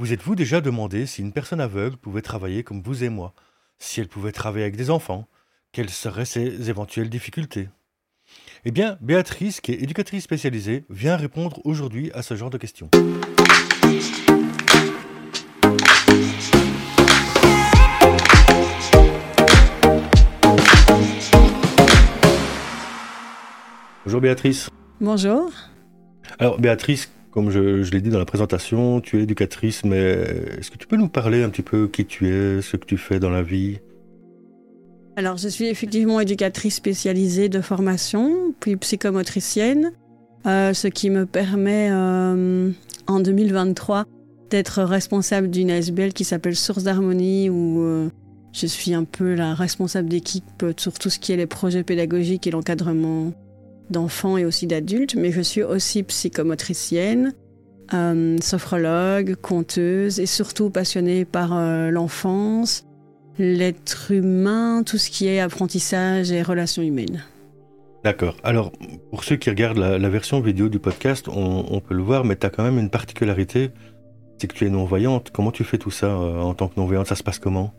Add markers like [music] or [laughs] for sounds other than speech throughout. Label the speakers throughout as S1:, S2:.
S1: Vous êtes-vous déjà demandé si une personne aveugle pouvait travailler comme vous et moi? Si elle pouvait travailler avec des enfants? Quelles seraient ses éventuelles difficultés? Eh bien, Béatrice, qui est éducatrice spécialisée, vient répondre aujourd'hui à ce genre de questions. Bonjour Béatrice.
S2: Bonjour.
S1: Alors Béatrice, comme je, l'ai dit dans la présentation, tu es éducatrice, mais est-ce que tu peux nous parler un petit peu qui tu es, ce que tu fais dans la vie?
S2: Alors je suis effectivement éducatrice spécialisée de formation, puis psychomotricienne, euh, ce qui me permet euh, en 2023 d'être responsable d'une ASBL qui s'appelle Source d'Harmonie, où euh, je suis un peu la responsable d'équipe sur tout ce qui est les projets pédagogiques et l'encadrement d'enfants et aussi d'adultes, mais je suis aussi psychomotricienne, euh, sophrologue, conteuse et surtout passionnée par euh, l'enfance, l'être humain, tout ce qui est apprentissage et relations humaines.
S1: D'accord. Alors, pour ceux qui regardent la, version vidéo du podcast, on, peut le voir, mais tu as quand même une particularité, c'est que tu es non-voyante. Comment tu fais tout ça euh, en tant que non-voyante? Ça se passe comment?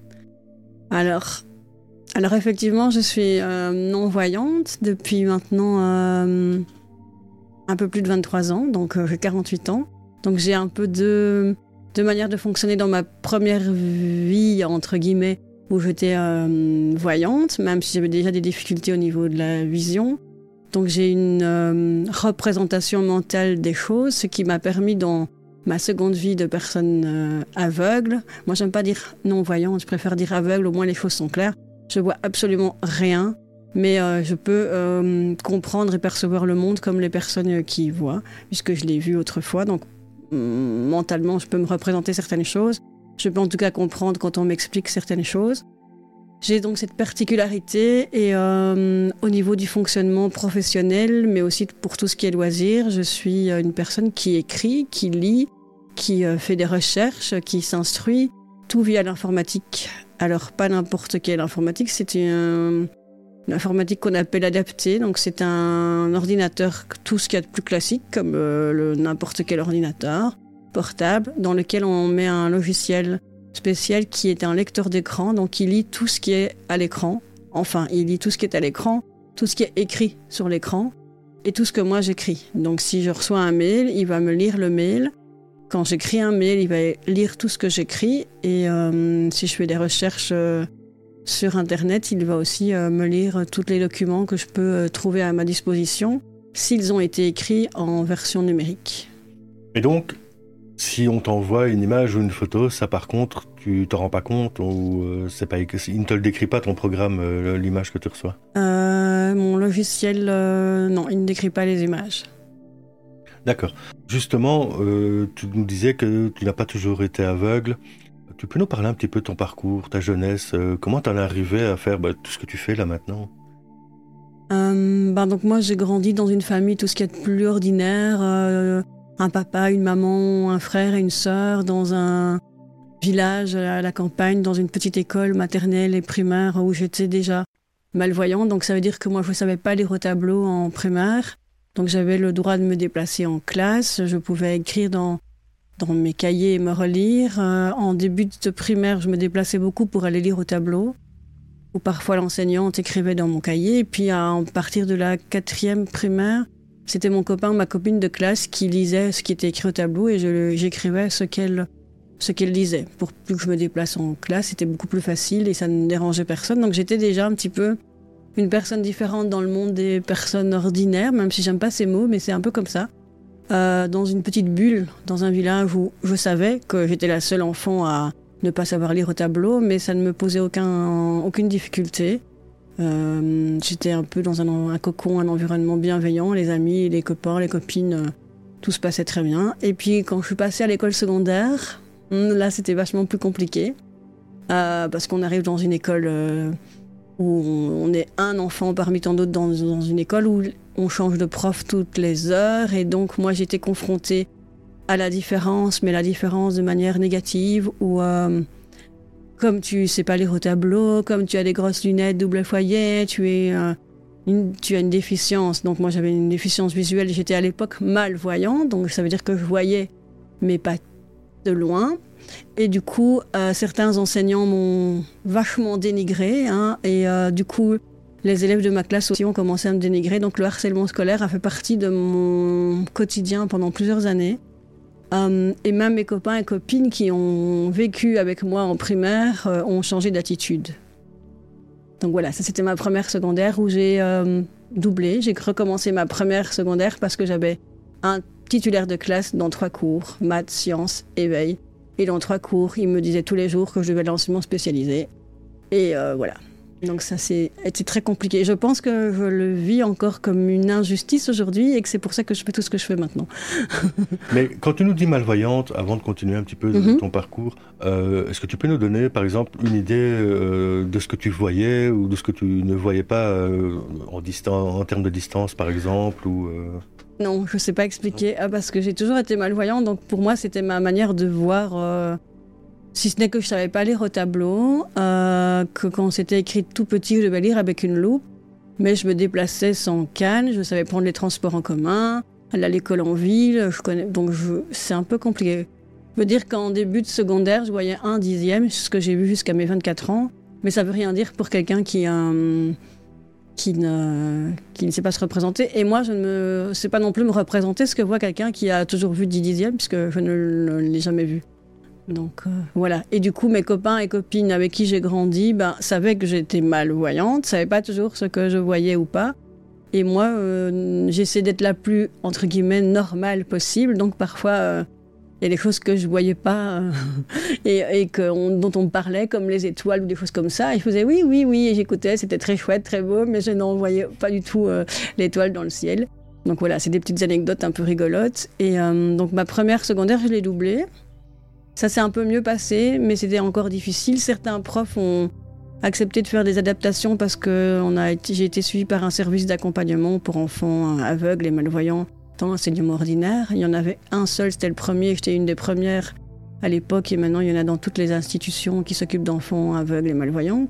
S2: Alors, alors effectivement, je suis euh, non-voyante depuis maintenant euh, un peu plus de 23 ans, donc euh, j'ai 48 ans. Donc j'ai un peu de, de manière de fonctionner dans ma première vie, entre guillemets, où j'étais voyante, même si j'avais déjà des difficultés au niveau de la vision. Donc j'ai une représentation mentale des choses, ce qui m'a permis dans ma seconde vie de personne aveugle. Moi j'aime pas dire non-voyante, je préfère dire aveugle, au moins les choses sont claires je vois absolument rien, mais euh, je peux euh, comprendre et percevoir le monde comme les personnes qui y voient, puisque je l'ai vu autrefois. Donc mm, mentalement, je peux me représenter certaines choses. Je peux en tout cas comprendre quand on m'explique certaines choses. J'ai donc cette particularité et euh, au niveau du fonctionnement professionnel, mais aussi pour tout ce qui est loisir, je suis une personne qui écrit, qui lit, qui fait des recherches, qui s'instruit, tout via l'informatique. Alors, pas n'importe quelle informatique, c'est une, informatique qu'on appelle adaptée. Donc, c'est un ordinateur, tout ce qu'il y a de plus classique, comme euh, n'importe quel ordinateur portable, dans lequel on met un logiciel spécial qui est un lecteur d'écran. Donc, il lit tout ce qui est à l'écran. Enfin, il lit tout ce qui est à l'écran, tout ce qui est écrit sur l'écran et tout ce que moi j'écris. Donc, si je reçois un mail, il va me lire le mail quand j'écris un mail, il va lire tout ce que j'écris et euh, si je fais des recherches euh, sur Internet, il va aussi euh, me lire tous les documents que je peux trouver à ma disposition s'ils ont été écrits en version numérique.
S1: Et donc, si on t'envoie une image ou une photo, ça par contre, tu te rends pas compte ou c'est pas, il ne te le décrit pas ton programme, l'image que tu reçois?
S2: Mon logiciel, non, il ne décrit pas les images.
S1: D'accord. Justement, euh, tu nous disais que tu n'as pas toujours été aveugle. Tu peux nous parler un petit peu de ton parcours, ta jeunesse euh, Comment tu en es arrivé à faire bah, tout ce que tu fais là maintenant?
S2: Euh, ben donc moi j'ai grandi dans une famille tout ce qui est plus ordinaire, un papa, une maman, un frère et une sœur dans un village à la campagne, dans une petite école maternelle et primaire où j'étais déjà malvoyante. Donc ça veut dire que moi je ne savais pas lire au tableau en primaire. Donc j'avais le droit de me déplacer en classe, je pouvais écrire dans, dans mes cahiers et me relire. Euh, en début de primaire, je me déplaçais beaucoup pour aller lire au tableau, ou parfois l'enseignante écrivait dans mon cahier. Et puis à partir de la quatrième primaire, c'était mon copain, ma copine de classe qui lisait ce qui était écrit au tableau et j'écrivais ce qu'elle ce qu'elle disait. Pour plus que je me déplace en classe, c'était beaucoup plus facile et ça ne dérangeait personne. Donc j'étais déjà un petit peu une personne différente dans le monde des personnes ordinaires, même si j'aime pas ces mots, mais c'est un peu comme ça. Euh, dans une petite bulle, dans un village où je savais que j'étais la seule enfant à ne pas savoir lire au tableau, mais ça ne me posait aucun, aucune difficulté. Euh, j'étais un peu dans un, cocon, un environnement bienveillant, les amis, les copains, les copines, euh, tout se passait très bien. Et puis quand je suis passée à l'école secondaire, hmm, là c'était vachement plus compliqué, parce qu'on arrive dans une école où on est un enfant parmi tant d'autres dans, une école où on change de prof toutes les heures. Et donc, moi, j'étais confrontée à la différence, mais la différence de manière négative, où euh, comme tu sais pas lire au tableau, comme tu as des grosses lunettes double foyer, tu, es, euh, une, tu as une déficience. Donc, moi, j'avais une déficience visuelle. J'étais à l'époque malvoyant, donc ça veut dire que je voyais, mais pas de loin. Et du coup, certains enseignants m'ont vachement dénigré. Hein, et du coup, les élèves de ma classe aussi ont commencé à me dénigrer. Donc le harcèlement scolaire a fait partie de mon quotidien pendant plusieurs années. Euh, et même mes copains et copines qui ont vécu avec moi en primaire euh, ont changé d'attitude. Donc voilà, ça c'était ma première secondaire où j'ai euh, doublé. J'ai recommencé ma première secondaire parce que j'avais un titulaire de classe dans trois cours, maths, sciences, éveil. Et dans trois cours, il me disait tous les jours que je devais l'enseignement spécialisé. Et voilà, donc ça, c'est été très compliqué. Je pense que je le vis encore comme une injustice aujourd'hui et que c'est pour ça que je fais tout ce que je fais maintenant. [laughs]
S1: Mais quand tu nous dis malvoyante, avant de continuer un petit peu mhm. ton parcours, euh, est-ce que tu peux nous donner, par exemple, une idée euh, de ce que tu voyais ou de ce que tu ne voyais pas euh, en, en termes de distance, par exemple ou,
S2: Non, je ne sais pas expliquer. Ah, parce que j'ai toujours été malvoyante, donc pour moi, c'était ma manière de voir si ce n'est que je savais pas lire au tableau, euh, que quand c'était écrit tout petit, je devais lire avec une loupe. Mais je me déplaçais sans canne, je savais prendre les transports en commun, aller à l'école en ville, donc c'est un peu compliqué. Je veux dire qu'en début de secondaire, je voyais un dixième, ce que j'ai vu jusqu'à mes 24 ans, mais ça veut rien dire pour quelqu'un qui, euh, qui, ne, qui ne sait pas se représenter. Et moi, je ne sais pas non plus me représenter ce que voit quelqu'un qui a toujours vu 10 dixièmes, puisque je ne l'ai jamais vu. Donc euh, voilà. Et du coup, mes copains et copines avec qui j'ai grandi ben, savaient que j'étais malvoyante, savaient pas toujours ce que je voyais ou pas. Et moi, euh, j'essaie d'être la plus, entre guillemets, normale possible. Donc parfois, euh, il y a des choses que je voyais pas [laughs] et, que dont on parlait, comme les étoiles ou des choses comme ça. Et je faisais oui, oui, oui, et j'écoutais, c'était très chouette, très beau, mais je n'en voyais pas du tout l'étoile dans le ciel. Donc voilà, c'est des petites anecdotes un peu rigolotes. Et donc ma première secondaire, je l'ai doublée. Ça s'est un peu mieux passé, mais c'était encore difficile. Certains profs ont accepté de faire des adaptations parce que j'ai été suivie par un service d'accompagnement pour enfants aveugles et malvoyants dans l'enseignement ordinaire. Il y en avait un seul, c'était le premier, j'étais une des premières à l'époque, et maintenant il y en a dans toutes les institutions qui s'occupent d'enfants aveugles et malvoyants.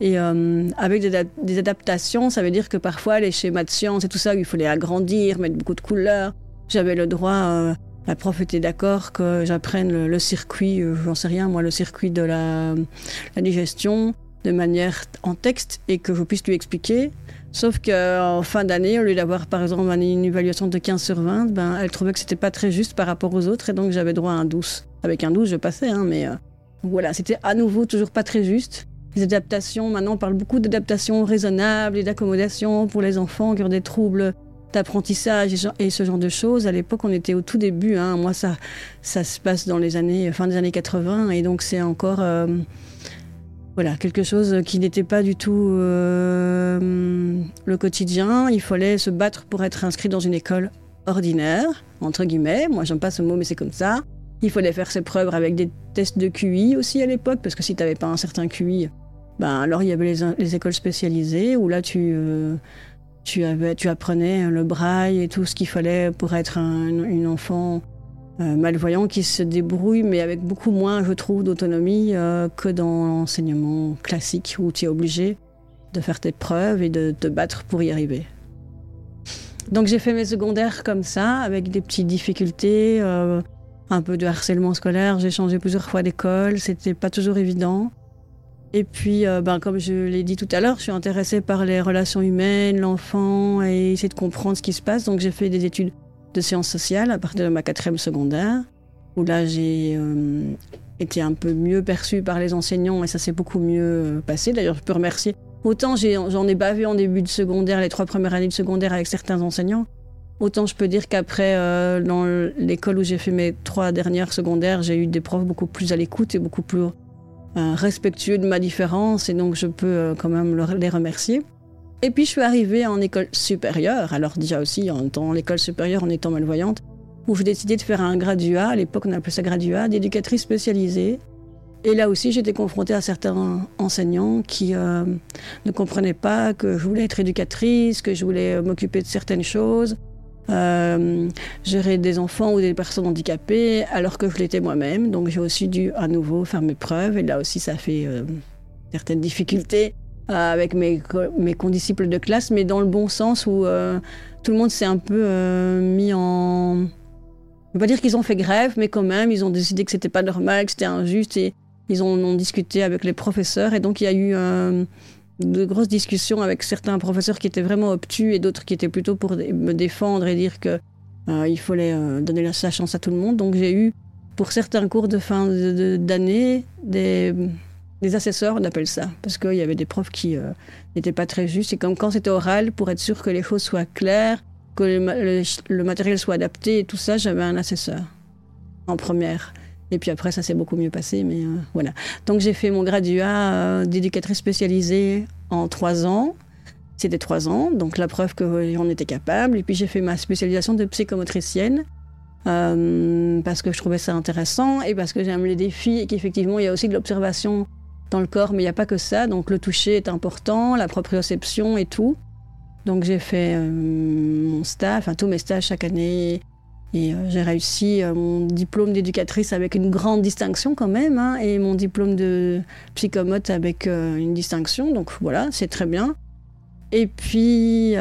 S2: Et euh, avec des, adaptations, ça veut dire que parfois les schémas de sciences et tout ça, il fallait agrandir, mettre beaucoup de couleurs. J'avais le droit euh, la prof était d'accord que j'apprenne le, circuit, euh, j'en sais rien, moi, le circuit de la, digestion de manière en texte et que je puisse lui expliquer. Sauf qu'en fin d'année, au lieu d'avoir par exemple une évaluation de 15 sur 20, ben, elle trouvait que c'était pas très juste par rapport aux autres et donc j'avais droit à un 12. Avec un 12, je passais, hein, mais euh, voilà, c'était à nouveau toujours pas très juste. Les adaptations, maintenant on parle beaucoup d'adaptations raisonnables et d'accommodation pour les enfants qui ont des troubles d'apprentissage et ce genre de choses. À l'époque, on était au tout début. Hein. Moi, ça, ça se passe dans les années, fin des années 80, et donc c'est encore euh, voilà, quelque chose qui n'était pas du tout euh, le quotidien. Il fallait se battre pour être inscrit dans une école ordinaire, entre guillemets. Moi, j'aime pas ce mot, mais c'est comme ça. Il fallait faire ses preuves avec des tests de QI aussi à l'époque, parce que si tu n'avais pas un certain QI, ben alors il y avait les, écoles spécialisées où là tu euh, tu, avais, tu apprenais le braille et tout ce qu'il fallait pour être un, une enfant euh, malvoyant qui se débrouille, mais avec beaucoup moins, je trouve, d'autonomie euh, que dans l'enseignement classique où tu es obligé de faire tes preuves et de te battre pour y arriver. Donc j'ai fait mes secondaires comme ça, avec des petites difficultés, euh, un peu de harcèlement scolaire. J'ai changé plusieurs fois d'école, c'était pas toujours évident. Et puis, ben, comme je l'ai dit tout à l'heure, je suis intéressée par les relations humaines, l'enfant, et essayer de comprendre ce qui se passe. Donc, j'ai fait des études de sciences sociales à partir de ma quatrième secondaire, où là, j'ai euh, été un peu mieux perçue par les enseignants, et ça s'est beaucoup mieux euh, passé. D'ailleurs, je peux remercier. Autant j'en ai, pas vu en début de secondaire, les trois premières années de secondaire avec certains enseignants, autant je peux dire qu'après, dans l'école où j'ai fait mes trois dernières secondaires, j'ai eu des profs beaucoup plus à l'écoute et beaucoup plus euh, respectueux de ma différence et donc je peux euh, quand même les remercier. Et puis je suis arrivée en école supérieure, alors déjà aussi en étant l'école supérieure en étant malvoyante, où j'ai décidé de faire un graduat, à l'époque on appelait ça graduat, d'éducatrice spécialisée. Et là aussi j'étais confrontée à certains enseignants qui euh, ne comprenaient pas que je voulais être éducatrice, que je voulais m'occuper de certaines choses, euh, gérer des enfants ou des personnes handicapées alors que je l'étais moi-même. Donc j'ai aussi dû à nouveau faire mes preuves et là aussi ça fait euh, certaines difficultés avec mes, mes condisciples de classe, mais dans le bon sens où tout le monde s'est un peu mis en Je ne veux pas dire qu'ils ont fait grève, mais quand même, ils ont décidé que c'était pas normal, que c'était injuste, et ils ont, discuté avec les professeurs, et donc il y a eu euh, de grosses discussions avec certains professeurs qui étaient vraiment obtus et d'autres qui étaient plutôt pour me défendre et dire que euh, il fallait euh, donner la, chance à tout le monde. Donc j'ai eu, pour certains cours de fin d'année, des, des, assesseurs, on appelle ça, parce qu'il y avait des profs qui n'étaient pas très justes. Et comme quand c'était oral, pour être sûr que les choses soient claires, que le, matériel soit adapté et tout ça, j'avais un assesseur en première. Et puis après, ça s'est beaucoup mieux passé, mais euh, voilà. Donc j'ai fait mon graduat euh, d'éducatrice spécialisée en trois ans. C'était trois ans, donc la preuve qu'on était capable. Et puis j'ai fait ma spécialisation de psychomotricienne. Euh, parce que je trouvais ça intéressant et parce que j'aime les défis et qu'effectivement il y a aussi de l'observation dans le corps, mais il n'y a pas que ça. Donc le toucher est important, la proprioception et tout. Donc j'ai fait euh, mon stage, enfin tous mes stages chaque année. Et euh, j'ai réussi euh, mon diplôme d'éducatrice avec une grande distinction quand même, hein, et mon diplôme de psychomote avec une distinction. Donc voilà, c'est très bien. Et puis,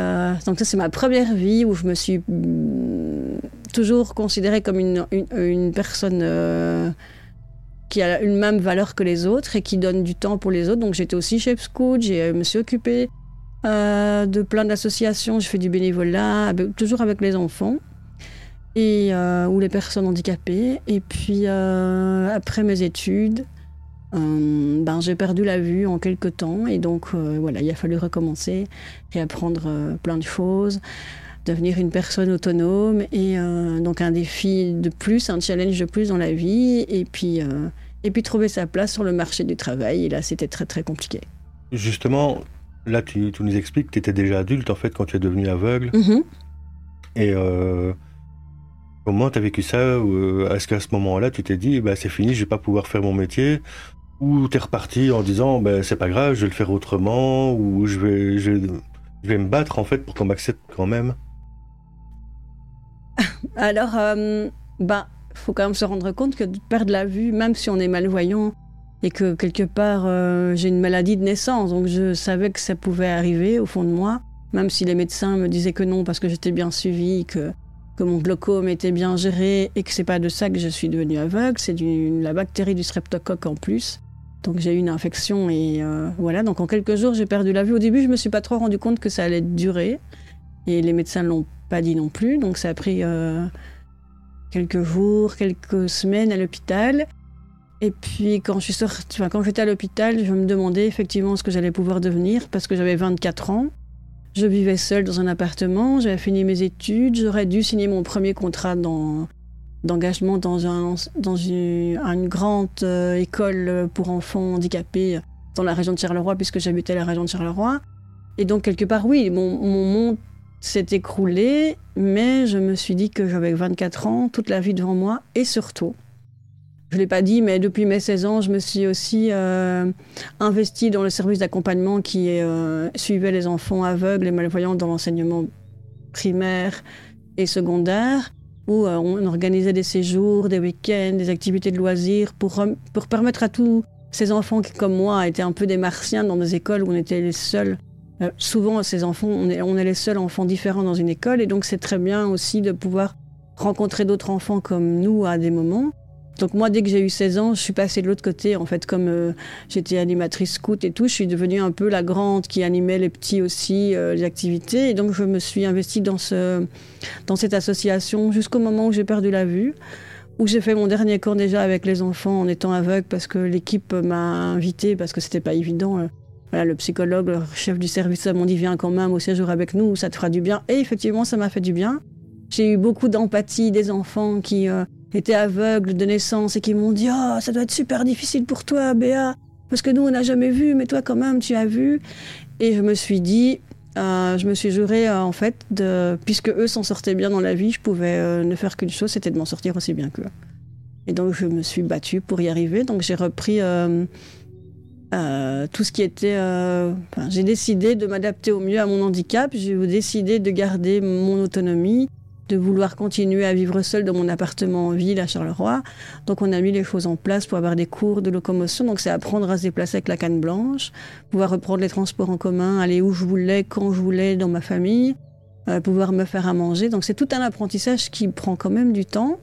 S2: donc ça c'est ma première vie où je me suis mm, toujours considérée comme une, une, personne qui a une même valeur que les autres et qui donne du temps pour les autres. Donc j'étais aussi chef scout, je me suis occupée euh, de plein d'associations. Je fais du bénévolat, toujours avec les enfants et, euh, ou les personnes handicapées. Et puis, euh, après mes études, ben, j'ai perdu la vue en quelques temps. Et donc, voilà, il a fallu recommencer, et apprendre plein de choses, devenir une personne autonome. Et donc, un défi de plus, un challenge de plus dans la vie. Et puis, et puis trouver sa place sur le marché du travail. Et là, c'était très, très compliqué.
S1: Justement, là, tu, nous expliques que tu étais déjà adulte en fait quand tu es devenu aveugle.
S2: Mhm.
S1: Et euh, comment tu as vécu ça euh, Est-ce qu'à ce, moment-là, tu t'es dit, bah, c'est fini, je vais pas pouvoir faire mon métier? Ou tu es reparti en disant, bah, c'est pas grave, je vais le faire autrement Ou je vais, je, vais me battre en fait pour qu'on m'accepte quand même? [laughs]
S2: Alors, euh, bah, faut quand même se rendre compte que de perdre la vue, même si on est malvoyant, et que quelque part euh, j'ai une maladie de naissance, donc je savais que ça pouvait arriver au fond de moi, même si les médecins me disaient que non parce que j'étais bien suivie, que, que mon glaucome était bien géré et que c'est pas de ça que je suis devenue aveugle, c'est la bactérie du streptocoque en plus. Donc j'ai eu une infection et euh, voilà, donc en quelques jours j'ai perdu la vue. Au début je me suis pas trop rendu compte que ça allait durer et les médecins l'ont pas dit non plus, donc ça a pris euh, quelques jours, quelques semaines à l'hôpital. Et puis quand je suis quand j'étais à l'hôpital, je me demandais effectivement ce que j'allais pouvoir devenir parce que j'avais 24 ans. Je vivais seule dans un appartement, j'avais fini mes études, j'aurais dû signer mon premier contrat d'engagement dans, un, dans une, grande euh, école pour enfants handicapés dans la région de Charleroi puisque j'habitais la région de Charleroi. Et donc quelque part, oui, mon, mon monde s'est écroulé, mais je me suis dit que j'avais 24 ans, toute la vie devant moi et surtout, je ne l'ai pas dit, mais depuis mes 16 ans, je me suis aussi euh, investie dans le service d'accompagnement qui euh, suivait les enfants aveugles et malvoyants dans l'enseignement primaire et secondaire, où euh, on organisait des séjours, des week-ends, des activités de loisirs pour, pour permettre à tous ces enfants qui, comme moi, étaient un peu des martiens dans des écoles où on était les seuls. Souvent, ces enfants, on est, on est les seuls enfants différents dans une école, et donc c'est très bien aussi de pouvoir rencontrer d'autres enfants comme nous à des moments donc moi, dès que j'ai eu 16 ans, je suis passée de l'autre côté. En fait, comme euh, j'étais animatrice scout et tout, je suis devenue un peu la grande qui animait les petits aussi, euh, les activités. Et donc je me suis investie dans, ce, dans cette association jusqu'au moment où j'ai perdu la vue, où j'ai fait mon dernier cours déjà avec les enfants en étant aveugle parce que l'équipe m'a invitée, parce que c'était pas évident. Euh. Voilà, le psychologue, le chef du service m'a dit viens quand même au séjour avec nous, ça te fera du bien. Et effectivement, ça m'a fait du bien. J'ai eu beaucoup d'empathie des enfants qui étaient aveugles de naissance et qui m'ont dit Oh, ça doit être super difficile pour toi, Béa, parce que nous, on n'a jamais vu, mais toi, quand même, tu as vu. Et je me suis dit, euh, je me suis juré, euh, en fait, de, puisque eux s'en sortaient bien dans la vie, je pouvais euh, ne faire qu'une chose, c'était de m'en sortir aussi bien qu'eux. Et donc, je me suis battue pour y arriver. Donc, j'ai repris tout ce qui était. j'ai décidé de m'adapter au mieux à mon handicap. J'ai décidé de garder mon autonomie de vouloir continuer à vivre seul dans mon appartement en ville à Charleroi. Donc on a mis les choses en place pour avoir des cours de locomotion. Donc c'est apprendre à se déplacer avec la canne blanche, pouvoir reprendre les transports en commun, aller où je voulais, quand je voulais dans ma famille. pouvoir me faire à manger. Donc c'est tout un apprentissage qui prend quand même du temps,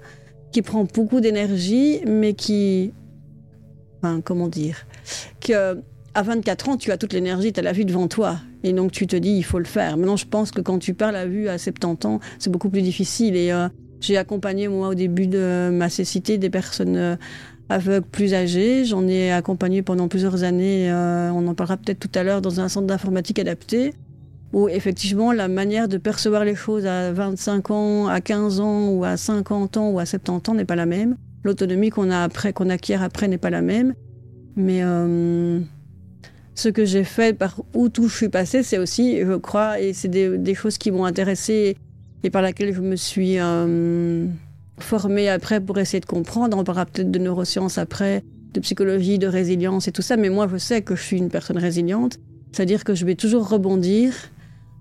S2: qui prend beaucoup d'énergie, mais qui, enfin, comment dire, que à 24 ans, tu as toute l'énergie, tu as la vie devant toi. Et donc tu te dis, il faut le faire. Maintenant, je pense que quand tu perds la vue à 70 ans, c'est beaucoup plus difficile. Et euh, j'ai accompagné, moi, au début de ma cécité, des personnes euh, aveugles plus âgées. J'en ai accompagné pendant plusieurs années, euh, on en parlera peut-être tout à l'heure, dans un centre d'informatique adapté, où effectivement, la manière de percevoir les choses à 25 ans, à 15 ans, ou à 50 ans, ou à 70 ans n'est pas la même. L'autonomie qu'on a après, qu'on acquiert après n'est pas la même. Mais ce que j'ai fait, par où tout je suis passée, c'est aussi, je crois, et c'est des, choses qui m'ont intéressée et par laquelle je me suis euh, formée après pour essayer de comprendre. On parlera peut-être de neurosciences après, de psychologie, de résilience et tout ça, mais moi je sais que je suis une personne résiliente, c'est-à-dire que je vais toujours rebondir.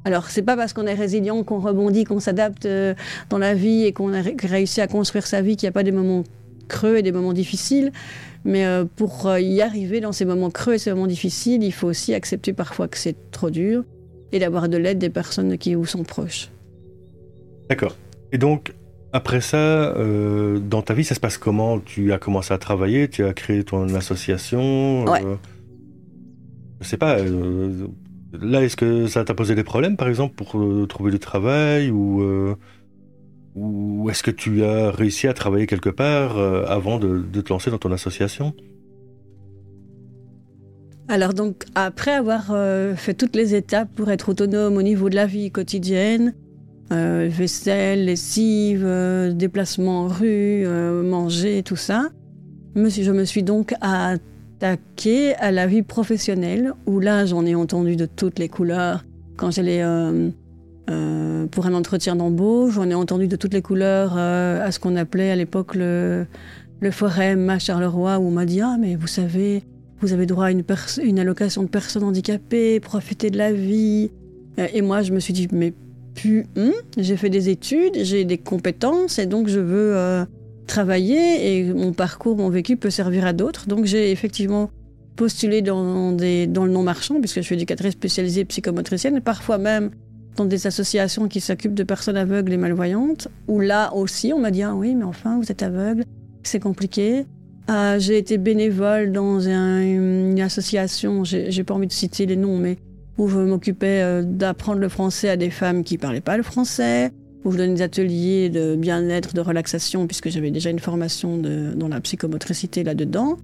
S2: Alors, c'est pas parce qu'on est résilient qu'on rebondit, qu'on s'adapte euh, dans la vie et qu'on a réussi à construire sa vie qu'il n'y a pas des moments creux et des moments difficiles. Mais euh, pour euh, y arriver dans ces moments creux et ces moments difficiles, il faut aussi accepter parfois que c'est trop dur et d'avoir de l'aide des personnes qui vous sont proches.
S1: D'accord. Et donc, après ça, euh, dans ta vie, ça se passe comment? Tu as commencé à travailler, tu as créé ton association.
S2: Ouais.
S1: je sais pas. là, est-ce que ça t'a posé des problèmes, par exemple, pour trouver du travail ou ou est-ce que tu as réussi à travailler quelque part euh, avant de, te lancer dans ton association?
S2: Alors donc, après avoir euh, fait toutes les étapes pour être autonome au niveau de la vie quotidienne, euh, vaisselle, lessive, déplacement en rue, manger, tout ça, je me suis donc attaquée à la vie professionnelle, où là j'en ai entendu de toutes les couleurs. Quand j'allais euh, pour un entretien d'embauche. On a entendu de toutes les couleurs euh, à ce qu'on appelait à l'époque le, le forum à Charleroi, où on m'a dit Ah, mais vous savez, vous avez droit à une, allocation de personnes handicapées, profitez de la vie. Euh, et moi, je me suis dit Mais plus, hmm, j'ai fait des études, j'ai des compétences, et donc je veux travailler, et mon parcours, mon vécu peut servir à d'autres. Donc j'ai effectivement postulé dans, dans le non-marchand, puisque je suis éducatrice spécialisée psychomotricienne, parfois même dans des associations qui s'occupent de personnes aveugles et malvoyantes, où là aussi on m'a dit ah oui mais enfin vous êtes aveugle, c'est compliqué. Euh, j'ai été bénévole dans une association, j'ai pas envie de citer les noms, mais où je m'occupais euh, d'apprendre le français à des femmes qui parlaient pas le français, où je donnais des ateliers de bien-être, de relaxation, puisque j'avais déjà une formation dans la psychomotricité là-dedans.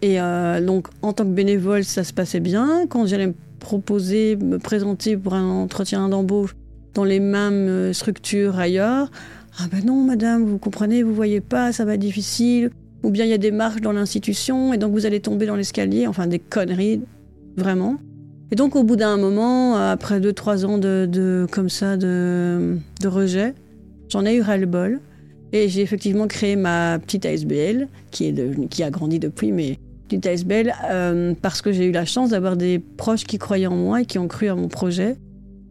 S2: Et euh, donc, en tant que bénévole, ça se passait bien. Quand j'allais proposer, me présenter pour un entretien d'embauche dans les mêmes euh, structures ailleurs. Ah ben non, madame, vous comprenez, vous voyez pas, ça va être difficile. Ou bien il y a des marches dans l'institution et donc vous allez tomber dans l'escalier. Enfin, des conneries, vraiment. Et donc, au bout d'un moment, après deux, trois ans de, comme ça, de, de rejet, j'en ai eu ras-le-bol. Et j'ai effectivement créé ma petite ASBL, qui, est qui a grandi depuis, mais euh, parce que j'ai eu la chance d'avoir des proches qui croyaient en moi et qui ont cru à mon projet.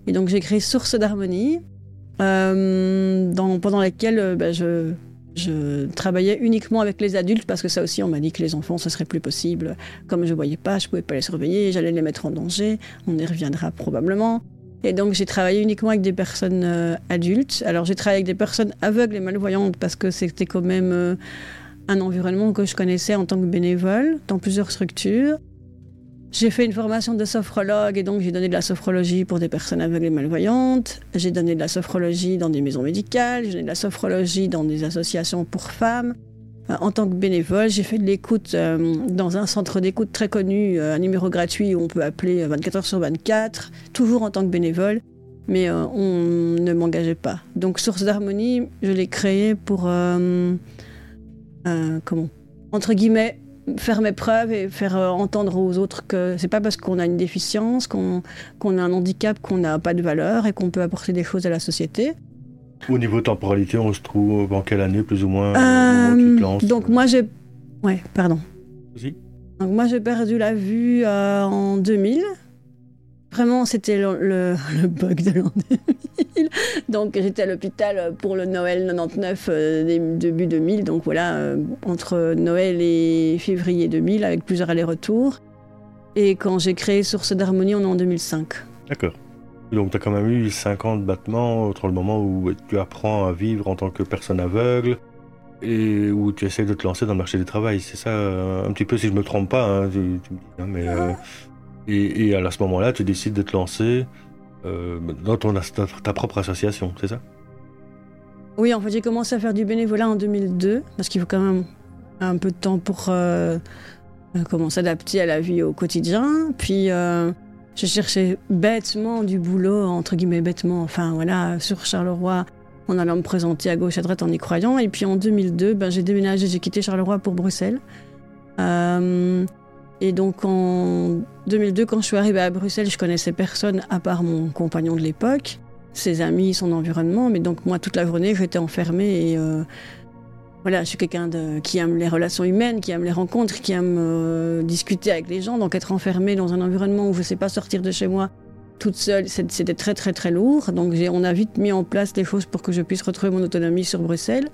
S2: Et donc j'ai créé Source d'harmonie, euh, pendant laquelle euh, bah, je, je travaillais uniquement avec les adultes parce que ça aussi on m'a dit que les enfants ce serait plus possible. Comme je voyais pas, je pouvais pas les surveiller, j'allais les mettre en danger. On y reviendra probablement. Et donc j'ai travaillé uniquement avec des personnes adultes. Alors j'ai travaillé avec des personnes aveugles et malvoyantes parce que c'était quand même un environnement que je connaissais en tant que bénévole dans plusieurs structures. J'ai fait une formation de sophrologue et donc j'ai donné de la sophrologie pour des personnes aveugles et malvoyantes. J'ai donné de la sophrologie dans des maisons médicales, j'ai donné de la sophrologie dans des associations pour femmes. Euh, en tant que bénévole, j'ai fait de l'écoute euh, dans un centre d'écoute très connu, euh, un numéro gratuit où on peut appeler 24 heures sur 24, toujours en tant que bénévole, mais on ne m'engageait pas. Donc Source d'harmonie, je l'ai créé pour comment entre guillemets faire mes preuves et faire euh, entendre aux autres que c'est pas parce qu'on a une déficience, qu'on a un handicap, qu'on n'a pas de valeur et qu'on peut apporter des choses à la société.
S1: Au niveau temporalité, on se trouve en quelle année plus ou moins euh,
S2: Donc moi j'ai, ouais, pardon. Donc moi j'ai perdu la vue en 2000. Vraiment, c'était [laughs] le, bug de l'an 2000. Donc, j'étais à l'hôpital pour le Noël 99, euh, début 2000. Donc, voilà, euh, entre Noël et février 2000, avec plusieurs allers-retours. Et quand j'ai créé Source d'harmonie, on est en 2005.
S1: D'accord. Donc tu as quand même eu 50 battements entre le moment où tu apprends à vivre en tant que personne aveugle et où tu essaies de te lancer dans le marché du travail. C'est ça euh, un petit peu, si je me trompe pas, hein, hein, mais, euh, et, à ce moment-là, tu décides de te lancer euh, dans ton, ta propre association, c'est ça?
S2: Oui, en fait, j'ai commencé à faire du bénévolat en 2002, parce qu'il faut quand même un peu de temps pour comment s'adapter à la vie au quotidien. Puis je cherchais bêtement du boulot, entre guillemets bêtement, enfin voilà, sur Charleroi, en allant me présenter à gauche, à droite en y croyant. Et puis en 2002, ben, j'ai déménagé, j'ai quitté Charleroi pour Bruxelles. Et donc en 2002, quand je suis arrivée à Bruxelles, je connaissais personne à part mon compagnon de l'époque, ses amis, son environnement. Mais donc moi, toute la journée, j'étais enfermée et euh, voilà, je suis quelqu'un qui aime les relations humaines, qui aime les rencontres, qui aime euh, discuter avec les gens. Donc être enfermé dans un environnement où je ne sais pas sortir de chez moi toute seule, c'était très très très lourd. Donc on a vite mis en place des choses pour que je puisse retrouver mon autonomie sur Bruxelles.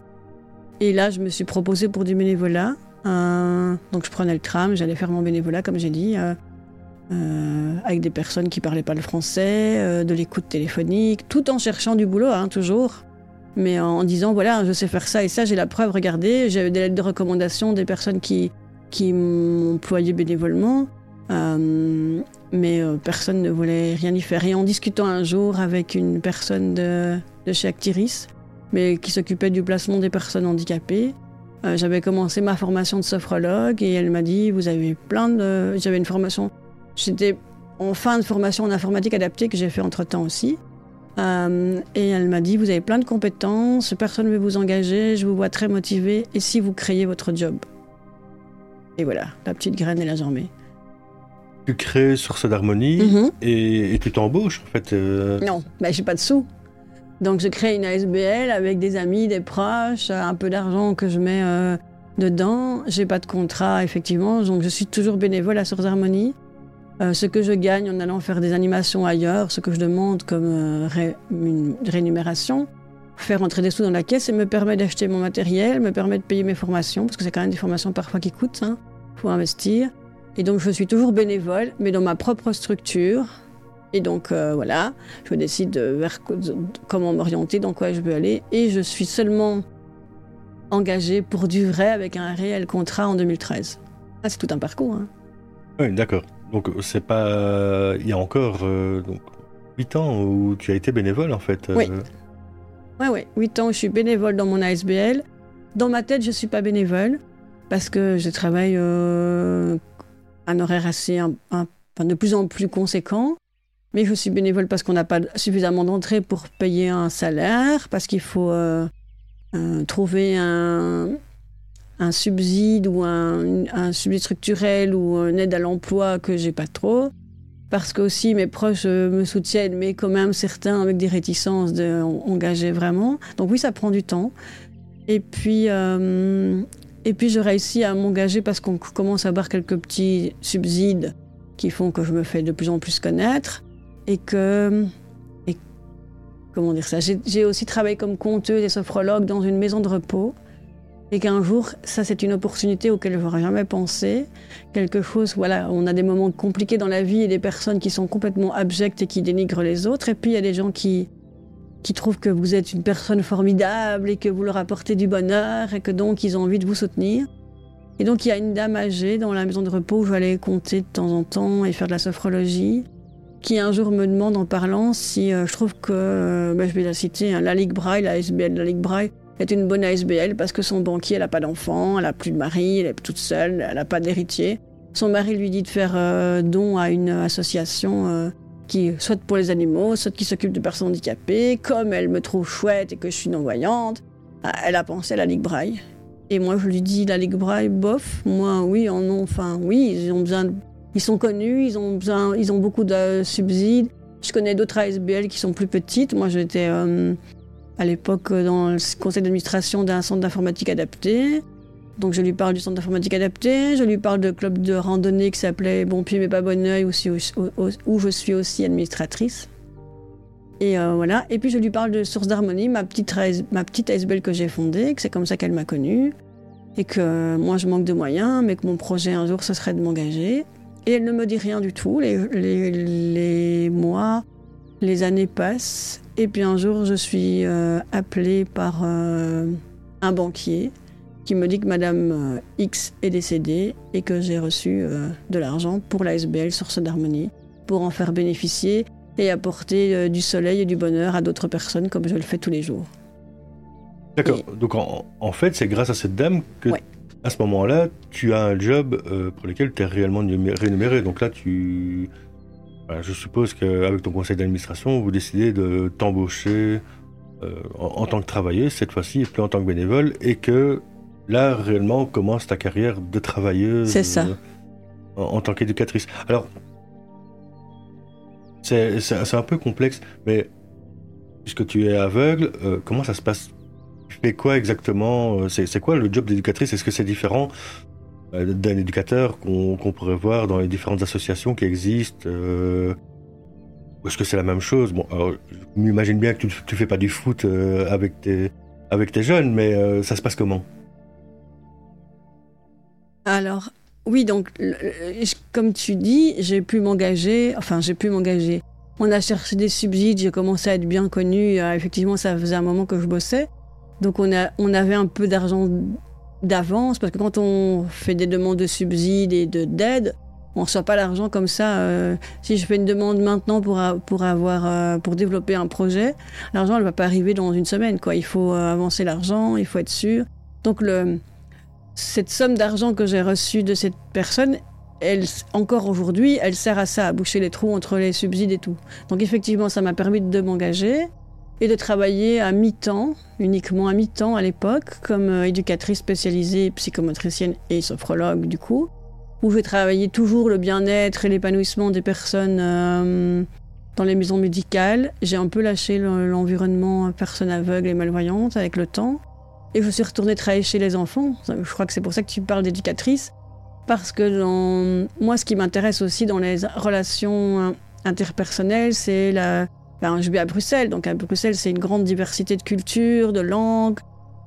S2: Et là, je me suis proposée pour du bénévolat. Euh, donc je prenais le tram, j'allais faire mon bénévolat, comme j'ai dit, euh, avec des personnes qui parlaient pas le français, de l'écoute téléphonique, tout en cherchant du boulot, hein, toujours mais en, disant voilà, je sais faire ça et ça, j'ai la preuve, regardez, j'ai des lettres de recommandation des personnes qui, qui employé bénévolement, euh, mais euh, personne ne voulait rien y faire. Et en discutant un jour avec une personne de, de chez Actiris, mais qui s'occupait du placement des personnes handicapées, euh, j'avais commencé ma formation de sophrologue et elle m'a dit vous avez plein de. J'avais une formation. J'étais en fin de formation en informatique adaptée que j'ai fait entre temps aussi. Euh, et elle m'a dit, vous avez plein de compétences, personne ne veut vous engager, je vous vois très motivé, et si vous créez votre job Et voilà, la petite graine est la germée.
S1: Tu crées Source d'harmonie mhm. et, tu t'embauches en fait
S2: euh. Non, mais j'ai pas de sous. Donc je crée une ASBL avec des amis, des proches, un peu d'argent que je mets euh, dedans. J'ai pas de contrat effectivement, donc je suis toujours bénévole à Source d'harmonie. Euh, ce que je gagne en allant faire des animations ailleurs, ce que je demande comme euh, une rémunération, faire entrer des sous dans la caisse et me permet d'acheter mon matériel, me permet de payer mes formations, parce que c'est quand même des formations parfois qui coûtent, il hein, faut investir. Et donc je suis toujours bénévole, mais dans ma propre structure. Et donc euh, voilà, je décide vers comment m'orienter, dans quoi je veux aller. Et je suis seulement engagée pour du vrai avec un réel contrat en 2013. Ah, c'est tout un parcours. Hein.
S1: Oui, d'accord. Donc c'est pas. Il y a encore euh, donc, 8 ans où tu as été bénévole en fait.
S2: Euh. Oui. Ouais, ouais. 8 ans où je suis bénévole dans mon ASBL. Dans ma tête, je suis pas bénévole parce que je travaille euh, un horaire assez. de plus en plus conséquent. Mais je suis bénévole parce qu'on n'a pas suffisamment d'entrées pour payer un salaire, parce qu'il faut trouver un, subside ou un, un, subside structurel ou une aide à l'emploi que j'ai pas trop. Parce que aussi mes proches euh, me soutiennent, mais quand même certains avec des réticences d'engager vraiment. Donc oui, ça prend du temps. Et puis, euh, et puis je réussis à m'engager parce qu'on commence à avoir quelques petits subsides qui font que je me fais de plus en plus connaître. Et que. Et, comment dire ça J'ai aussi travaillé comme conteuse et sophrologue dans une maison de repos et qu'un jour, ça c'est une opportunité auquel je n'aurais jamais pensé. Quelque chose, voilà, on a des moments compliqués dans la vie et des personnes qui sont complètement abjectes et qui dénigrent les autres. Et puis il y a des gens qui, qui trouvent que vous êtes une personne formidable et que vous leur apportez du bonheur et que donc ils ont envie de vous soutenir. Et donc il y a une dame âgée dans la maison de repos où aller compter de temps en temps et faire de la sophrologie qui un jour me demande en parlant si euh, je trouve que, euh, ben, je vais la citer, hein, la Ligue Braille, la SBL de la Ligue Braille, est une bonne ASBL parce que son banquier, elle n'a pas d'enfant, elle n'a plus de mari, elle est toute seule, elle n'a pas d'héritier. Son mari lui dit de faire euh, don à une association qui, soit pour les animaux, soit qui s'occupe de personnes handicapées. Comme elle me trouve chouette et que je suis non-voyante, elle a pensé à la Ligue Braille. Et moi, je lui dis, la Ligue Braille, bof, moi, oui, en non, enfin, oui, ils ont besoin, ils sont connus, ils ont ils ont beaucoup de subsides. Je connais d'autres ASBL qui sont plus petites. Moi, j'étais à l'époque dans le conseil d'administration d'un centre d'informatique adapté. Donc je lui parle du centre d'informatique adapté, je lui parle de club de randonnée qui s'appelait Bon Pied mais pas Bon Oeil, où, je suis aussi administratrice. Et euh, voilà. Et puis je lui parle de Source d'harmonie, ma petite, ma petite ASBL que j'ai fondée, que c'est comme ça qu'elle m'a connue. Et que moi je manque de moyens, mais que mon projet un jour ce serait de m'engager. Et elle ne me dit rien du tout. Les, les, les mois Les années passent et puis un jour je suis euh, appelée par euh, un banquier qui me dit que Madame X est décédée et que j'ai reçu de l'argent pour la SBL Source d'Harmonie pour en faire bénéficier et apporter du soleil et du bonheur à d'autres personnes comme je le fais tous les jours.
S1: D'accord. Donc en, fait, c'est grâce à cette dame que, à ce moment-là, tu as un job euh, pour lequel tu es réellement rémunéré. Donc là, tu. je suppose qu'avec ton conseil d'administration, vous décidez de t'embaucher euh, en, tant que travailleuse cette fois-ci, et plus en tant que bénévole, et que là, réellement, commence ta carrière de travailleuse.
S2: C'est ça.
S1: Euh, en, tant qu'éducatrice. Alors, c'est un peu complexe, mais puisque tu es aveugle, comment ça se passe tu fais quoi exactement euh, C'est quoi le job d'éducatrice? Est-ce que c'est différent euh, d'un éducateur qu'on pourrait voir dans les différentes associations qui existent euh, est-ce que c'est la même chose? Bon, je m'imagine bien que tu, ne fais pas du foot avec tes avec tes jeunes, mais ça se passe comment?
S2: Alors, oui, donc, comme tu dis, j'ai pu m'engager, enfin, j'ai pu m'engager. On a cherché des subsides, j'ai commencé à être bien connu. effectivement, ça faisait un moment que je bossais. Donc on, a, on avait un peu d'argent d'avance, parce que quand on fait des demandes de subsides et de d'aide, on ne reçoit pas l'argent comme ça. Euh, si je fais une demande maintenant pour, pour, avoir, euh, pour développer un projet, l'argent ne va pas arriver dans une semaine. Quoi. Il faut euh, avancer l'argent, il faut être sûr. Donc le, cette somme d'argent que j'ai reçue de cette personne, elle, encore aujourd'hui, elle sert à ça, à boucher les trous entre les subsides et tout. Donc effectivement, ça m'a permis de m'engager et de travailler à mi-temps, uniquement à mi-temps à l'époque, comme euh, éducatrice spécialisée, psychomotricienne et sophrologue du coup, où je travaillais toujours le bien-être et l'épanouissement des personnes euh, dans les maisons médicales. J'ai un peu lâché l'environnement personnes aveugles et malvoyantes avec le temps. Et je suis retournée travailler chez les enfants. Je crois que c'est pour ça que tu parles d'éducatrice. Parce que moi, ce qui m'intéresse aussi dans les relations euh, interpersonnelles, c'est la, ben, je vis à Bruxelles, donc à Bruxelles, c'est une grande diversité de cultures, de langues,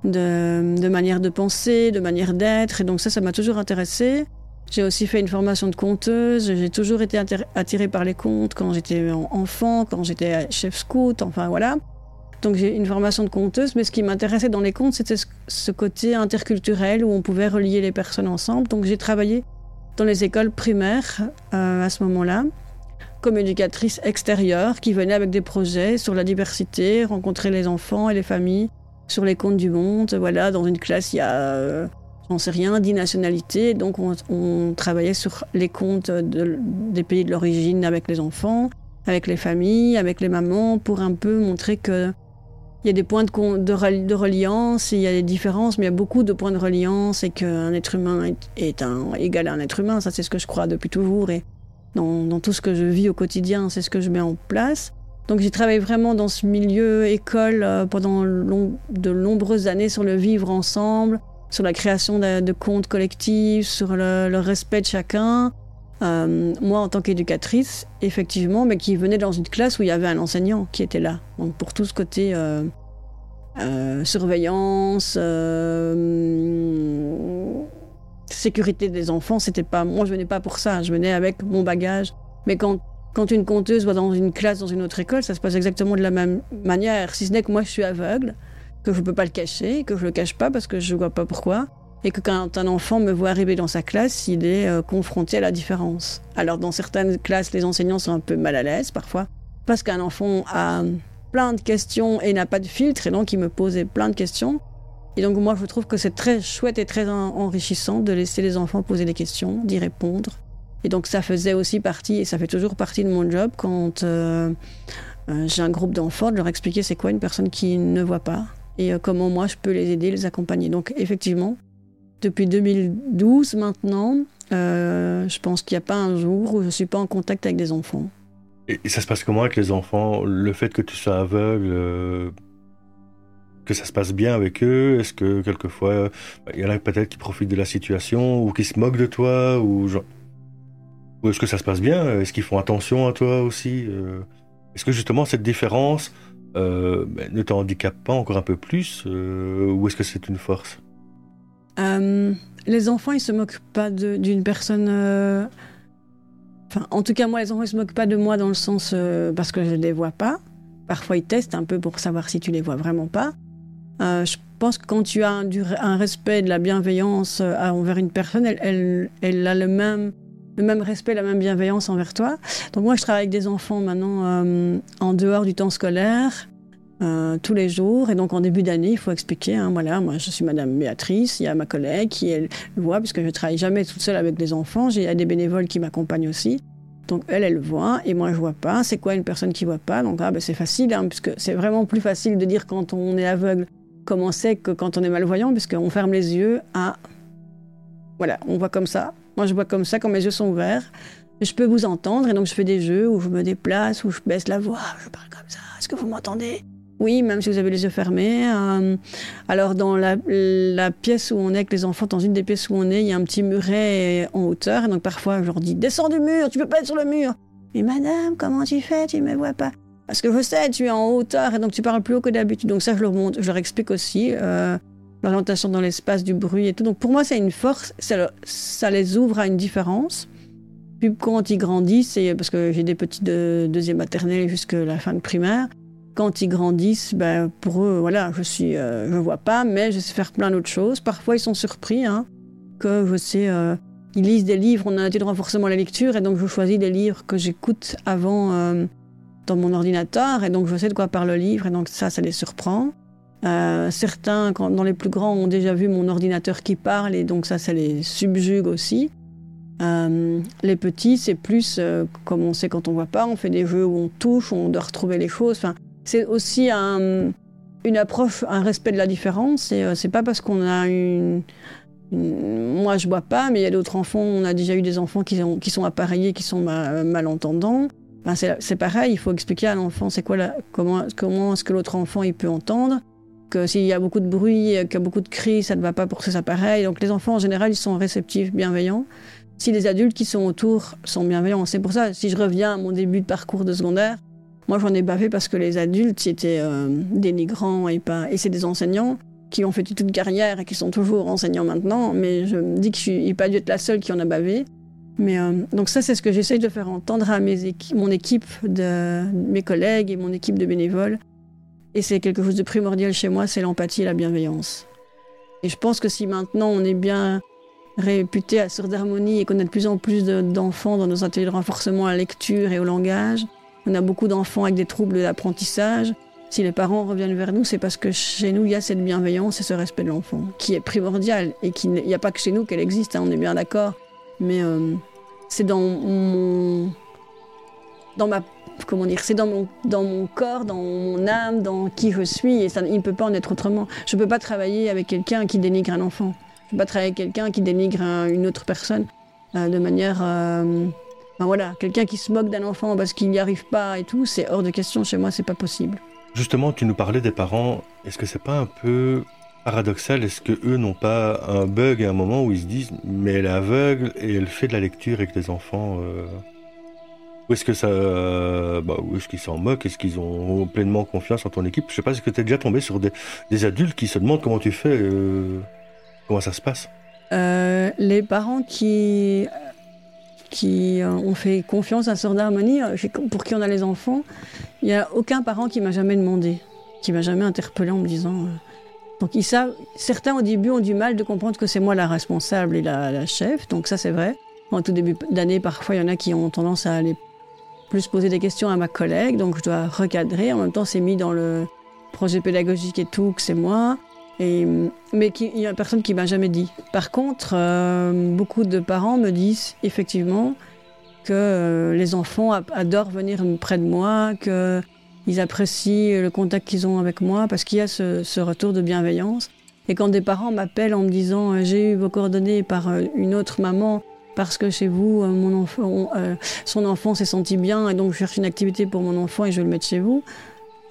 S2: de, manières de penser, de manières d'être, et donc ça, ça m'a toujours intéressée. J'ai aussi fait une formation de conteuse, j'ai toujours été attirée par les contes quand j'étais enfant, quand j'étais chef scout, enfin voilà. Donc j'ai une formation de conteuse, mais ce qui m'intéressait dans les contes, c'était ce côté interculturel où on pouvait relier les personnes ensemble. Donc j'ai travaillé dans les écoles primaires euh, à ce moment-là comme éducatrice extérieure qui venait avec des projets sur la diversité, rencontrer les enfants et les familles sur les contes du monde. Voilà, dans une classe, il y a, euh, j'en sais rien, dix nationalités. Donc, on, travaillait sur les contes des pays de l'origine avec les enfants, avec les familles, avec les mamans, pour un peu montrer que il y a des points de, reliance, il y a des différences, mais il y a beaucoup de points de reliance et qu'un être humain est, est un, égal à un être humain. Ça, c'est ce que je crois depuis toujours. Et dans, tout ce que je vis au quotidien, c'est ce que je mets en place. Donc j'ai travaillé vraiment dans ce milieu école euh, pendant de nombreuses années sur le vivre ensemble, sur la création de, comptes collectifs, sur le, respect de chacun. Euh, moi, en tant qu'éducatrice, effectivement, mais qui venait dans une classe où il y avait un enseignant qui était là. Donc pour tout ce côté euh, surveillance, sécurité des enfants, c'était pas. Moi, je venais pas pour ça. Je venais avec mon bagage. Mais quand, quand une conteuse va dans une classe, dans une autre école, ça se passe exactement de la même manière. Si ce n'est que moi, je suis aveugle, que je peux pas le cacher, que je le cache pas parce que je vois pas pourquoi. Et que quand un enfant me voit arriver dans sa classe, il est euh, confronté à la différence. Alors, dans certaines classes, les enseignants sont un peu mal à l'aise parfois, parce qu'un enfant a plein de questions et n'a pas de filtre, et donc il me posait plein de questions. Et donc moi, je trouve que c'est très chouette et très enrichissant de laisser les enfants poser des questions, d'y répondre. Et donc ça faisait aussi partie, et ça fait toujours partie de mon job, quand euh, euh, j'ai un groupe d'enfants, de leur expliquer c'est quoi une personne qui ne voit pas et euh, comment moi je peux les aider, les accompagner. Donc effectivement, depuis 2012 maintenant, je pense qu'il n'y a pas un jour où je ne suis pas en contact avec des enfants.
S1: Et, ça se passe comment avec les enfants? Le fait que tu sois aveugle que ça se passe bien avec eux? Est-ce que quelquefois il y en a peut-être qui profitent de la situation ou qui se moquent de toi ou est-ce que ça se passe bien? Est-ce qu'ils font attention à toi aussi? Euh? Est-ce que justement cette différence euh, ben, ne te handicape pas encore un peu plus euh, ou est-ce que c'est une force?
S2: Les enfants, ils se moquent pas d'une personne Enfin, en tout cas, moi, les enfants, ils se moquent pas de moi dans le sens euh, parce que je ne les vois pas. Parfois, ils testent un peu pour savoir si tu les vois vraiment pas. Euh, je pense que quand tu as un, un respect, de la bienveillance euh, envers une personne, elle, a le même, le même respect, la même bienveillance envers toi. Donc moi, je travaille avec des enfants maintenant euh, en dehors du temps scolaire. Tous les jours. Et donc, en début d'année, il faut expliquer, hein, voilà, moi, je suis Madame Béatrice, il y a ma collègue qui, elle, voit, puisque je travaille jamais toute seule avec les enfants, j'ai des bénévoles qui m'accompagnent aussi. Donc, elle, elle voit, et moi, je vois pas. C'est quoi une personne qui voit pas? Donc, ah, ben, c'est facile, hein, puisque c'est vraiment plus facile de dire quand on est aveugle comment c'est que quand on est malvoyant, puisqu'on ferme les yeux à... Voilà, on voit comme ça. Moi, je vois comme ça quand mes yeux sont ouverts. Je peux vous entendre, et donc je fais des jeux où je me déplace, où je baisse la voix, je parle comme ça. Est-ce que vous m'entendez? Oui, même si vous avez les yeux fermés. Euh, alors, dans la, pièce où on est avec les enfants, dans une des pièces où on est, il y a un petit muret en hauteur. Et donc, parfois, je leur dis Descends du mur, tu peux pas être sur le mur. Mais madame, comment tu fais? Tu me vois pas. Parce que je sais, tu es en hauteur et donc tu parles plus haut que d'habitude. Donc, ça, je leur montre, je leur explique aussi. Euh, l'orientation dans l'espace, du bruit et tout. Donc, pour moi, c'est une force. Ça, les ouvre à une différence. Puis, quand ils grandissent, parce que j'ai des petits de deuxième maternelle jusqu'à la fin de primaire, quand ils grandissent, ben, pour eux, voilà, je suis, euh, vois pas, mais je sais faire plein d'autres choses. Parfois, ils sont surpris hein, que je sais. Euh, ils lisent des livres, on a un de renforcement à la lecture, et donc je choisis des livres que j'écoute avant dans mon ordinateur, et donc je sais de quoi parle le livre, et donc ça, ça les surprend. certains, quand, dans les plus grands, ont déjà vu mon ordinateur qui parle, et donc ça, ça les subjugue aussi. les petits, c'est plus comme on sait quand on voit pas, on fait des jeux où on touche, on doit retrouver les choses. C'est aussi un, une approche, un respect de la différence. Et euh, c'est pas parce qu'on a une, Moi, je vois pas, mais il y a d'autres enfants. On a déjà eu des enfants qui sont appareillés, qui sont malentendants. C'est pareil, il faut expliquer à l'enfant c'est quoi comment, comment est-ce que l'autre enfant il peut entendre. Que s'il y a beaucoup de bruit, qu'il y a beaucoup de cris, ça ne va pas pour ces appareils. Donc les enfants en général, ils sont réceptifs, bienveillants. Si les adultes qui sont autour sont bienveillants, c'est pour ça, si je reviens à mon début de parcours de secondaire, moi, j'en ai bavé parce que les adultes étaient euh, dénigrants et pas. Et c'est des enseignants qui ont fait toute une carrière et qui sont toujours enseignants maintenant. Mais je me dis que je n'ai pas dû être la seule qui en a bavé. Mais euh, donc ça, c'est ce que j'essaye de faire entendre à mon équipe de mes collègues et mon équipe de bénévoles. Et c'est quelque chose de primordial chez moi, c'est l'empathie et la bienveillance. Et je pense que si maintenant on est bien réputé à Sœur d'Harmonie et qu'on a de plus en plus d'enfants dans nos ateliers de renforcement à la lecture et au langage, on a beaucoup d'enfants avec des troubles d'apprentissage. Si les parents reviennent vers nous, c'est parce que chez nous, il y a cette bienveillance et ce respect de l'enfant, qui est primordial et qu'il n'y a pas que chez nous qu'elle existe, hein, on est bien d'accord. Mais euh, c'est dans mon. dans ma. comment dire C'est dans mon, dans mon corps, dans mon âme, dans qui je suis, et ça, il ne peut pas en être autrement. Je ne peux pas travailler avec quelqu'un qui dénigre un enfant. Je ne peux pas travailler avec quelqu'un qui dénigre une autre personne euh, de manière. Euh, voilà, quelqu'un qui se moque d'un enfant parce qu'il n'y arrive pas et tout, c'est hors de question. Chez moi, c'est pas possible.
S1: Justement, tu nous parlais des parents. Est-ce que c'est pas un peu paradoxal Est-ce que eux n'ont pas un bug à un moment où ils se disent mais elle est aveugle et elle fait de la lecture avec les enfants euh... Ou est-ce que ça, bah, est-ce qu'ils s'en moquent Est-ce qu'ils ont pleinement confiance en ton équipe? Je sais pas. Est-ce que tu es déjà tombé sur des, adultes qui se demandent comment tu fais, euh, comment ça se passe?
S2: Euh, Les parents qui qui euh, ont fait confiance à Sœur d'Harmonie, euh, pour qui on a les enfants, il n'y a aucun parent qui m'a jamais demandé, qui m'a jamais interpellé en me disant. Donc ils savent, certains au début ont du mal de comprendre que c'est moi la responsable et la, chef, donc ça c'est vrai. En tout début d'année, parfois il y en a qui ont tendance à aller plus poser des questions à ma collègue, donc je dois recadrer. En même temps, c'est mis dans le projet pédagogique et tout que c'est moi. Mais il n'y a personne qui m'a jamais dit. Par contre, euh, beaucoup de parents me disent effectivement que euh, les enfants adorent venir près de moi, qu'ils apprécient le contact qu'ils ont avec moi parce qu'il y a ce, retour de bienveillance. Et quand des parents m'appellent en me disant euh, j'ai eu vos coordonnées par une autre maman parce que chez vous, mon enfant, son enfant s'est senti bien et donc je cherche une activité pour mon enfant et je vais le mettre chez vous,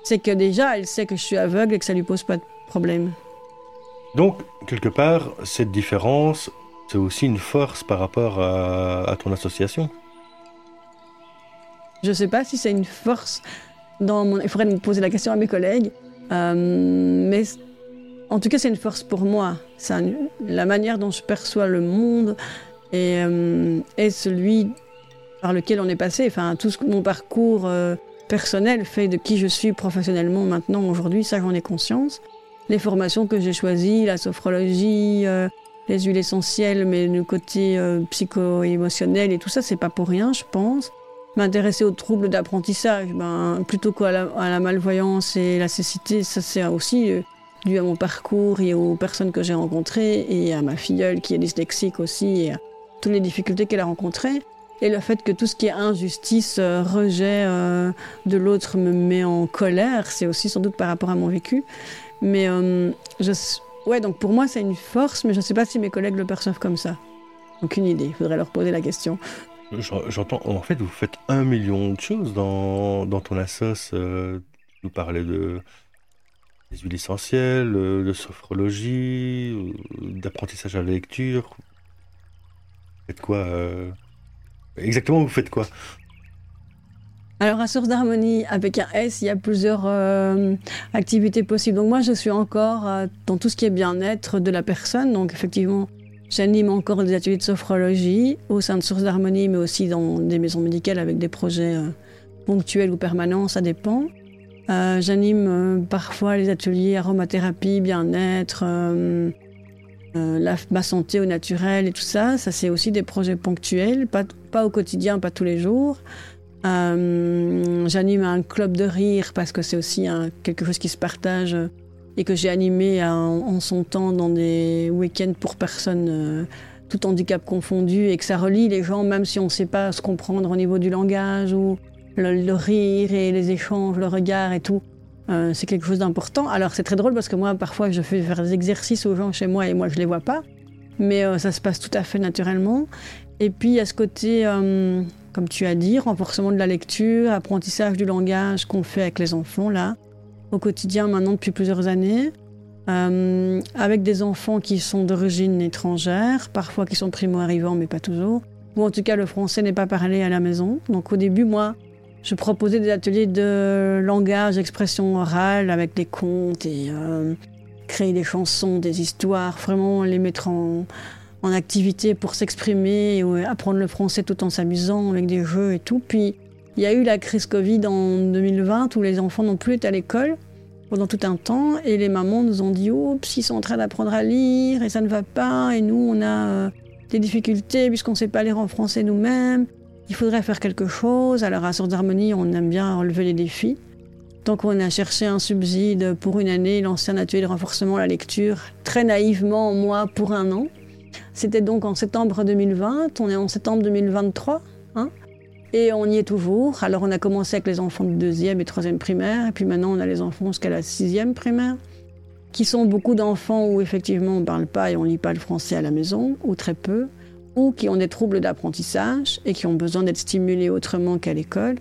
S2: c'est que déjà elle sait que je suis aveugle et que ça lui pose pas de problème.
S1: Donc, quelque part, cette différence, c'est aussi une force par rapport à, ton association
S2: Je ne sais pas si c'est une force. Il faudrait me poser la question à mes collègues. Euh, mais en tout cas, c'est une force pour moi. La manière dont je perçois le monde et, euh, celui par lequel on est passé. Enfin, tout ce, mon parcours euh, personnel fait de qui je suis professionnellement maintenant, aujourd'hui, ça j'en ai conscience. Les formations que j'ai choisies, la sophrologie, les huiles essentielles, mais le côté psycho-émotionnel et tout ça, c'est pas pour rien, je pense. M'intéresser aux troubles d'apprentissage, ben, plutôt qu'à la, malvoyance et la cécité, ça c'est aussi dû à mon parcours et aux personnes que j'ai rencontrées et à ma filleule qui est dyslexique aussi et à toutes les difficultés qu'elle a rencontrées. Et le fait que tout ce qui est injustice, euh, rejet euh, de l'autre me met en colère, c'est aussi sans doute par rapport à mon vécu. Mais euh, ouais, donc pour moi c'est une force, mais je ne sais pas si mes collègues le perçoivent comme ça. Aucune idée, il faudrait leur poser la question.
S1: J'entends, en fait, vous faites un million de choses dans, dans ton assos. vous parlez de huiles essentielles, de sophrologie, d'apprentissage à la lecture. Vous faites quoi Exactement, vous faites quoi?
S2: Alors à Source d'Harmonie, avec un S, il y a plusieurs euh, activités possibles. Donc moi, je suis encore euh, dans tout ce qui est bien-être de la personne. Donc effectivement, j'anime encore des ateliers de sophrologie au sein de Source d'Harmonie, mais aussi dans des maisons médicales avec des projets euh, ponctuels ou permanents, ça dépend. j'anime parfois les ateliers aromathérapie, bien-être, euh, ma santé au naturel et tout ça, ça c'est aussi des projets ponctuels, pas, au quotidien, pas tous les jours. Euh, j'anime un club de rire parce que c'est aussi quelque chose qui se partage et que j'ai animé en, son temps dans des week-ends pour personnes euh, tout handicap confondu et que ça relie les gens même si on ne sait pas se comprendre au niveau du langage ou le rire et les échanges, le regard et tout. Euh, c'est quelque chose d'important. Alors c'est très drôle parce que moi parfois je fais faire des exercices aux gens chez moi et moi je les vois pas, mais euh, ça se passe tout à fait naturellement. Et puis il y a ce côté, comme tu as dit, renforcement de la lecture, apprentissage du langage qu'on fait avec les enfants là, au quotidien maintenant depuis plusieurs années. avec des enfants qui sont d'origine étrangère, parfois qui sont primo-arrivants mais pas toujours, ou en tout cas le français n'est pas parlé à la maison. Donc au début, moi, je proposais des ateliers de langage, d'expression orale avec des contes et euh, créer des chansons, des histoires, vraiment les mettre en, activité pour s'exprimer apprendre le français tout en s'amusant avec des jeux et tout. Puis il y a eu la crise Covid en 2020 où les enfants n'ont plus été à l'école pendant tout un temps et les mamans nous ont dit oups ils sont en train d'apprendre à lire et ça ne va pas et nous on a euh, des difficultés puisqu'on ne sait pas lire en français nous-mêmes il faudrait faire quelque chose. Alors à Source d'Harmonie, on aime bien relever les défis. Donc on a cherché un subside pour une année, lancé un atelier de renforcement à la lecture, très naïvement, moi, pour un an. C'était donc en septembre 2020, on est en septembre 2023, hein, et on y est toujours. Alors on a commencé avec les enfants de deuxième et troisième primaire, et puis maintenant on a les enfants jusqu'à la sixième primaire, qui sont beaucoup d'enfants où effectivement on ne parle pas et on ne lit pas le français à la maison, ou très peu ou qui ont des troubles d'apprentissage et qui ont besoin d'être stimulés autrement qu'à l'école,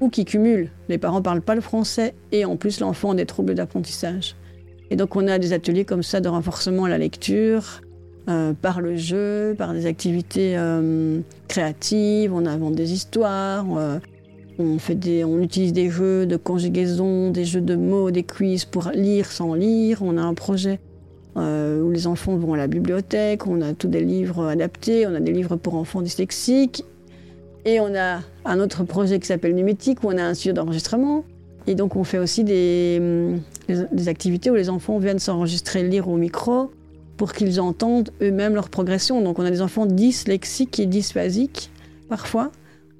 S2: ou qui cumulent. Les parents ne parlent pas le français et en plus l'enfant a des troubles d'apprentissage. Et donc on a des ateliers comme ça de renforcement à la lecture, euh, par le jeu, par des activités euh, créatives, on invente des histoires, euh, on, fait des, on utilise des jeux de conjugaison, des jeux de mots, des quiz pour lire sans lire. On a un projet où les enfants vont à la bibliothèque, on a tous des livres adaptés, on a des livres pour enfants dyslexiques, et on a un autre projet qui s'appelle Numétique, où on a un studio d'enregistrement. Et donc on fait aussi des, des activités où les enfants viennent s'enregistrer, lire au micro, pour qu'ils entendent eux-mêmes leur progression. Donc on a des enfants dyslexiques et dysphasiques, parfois,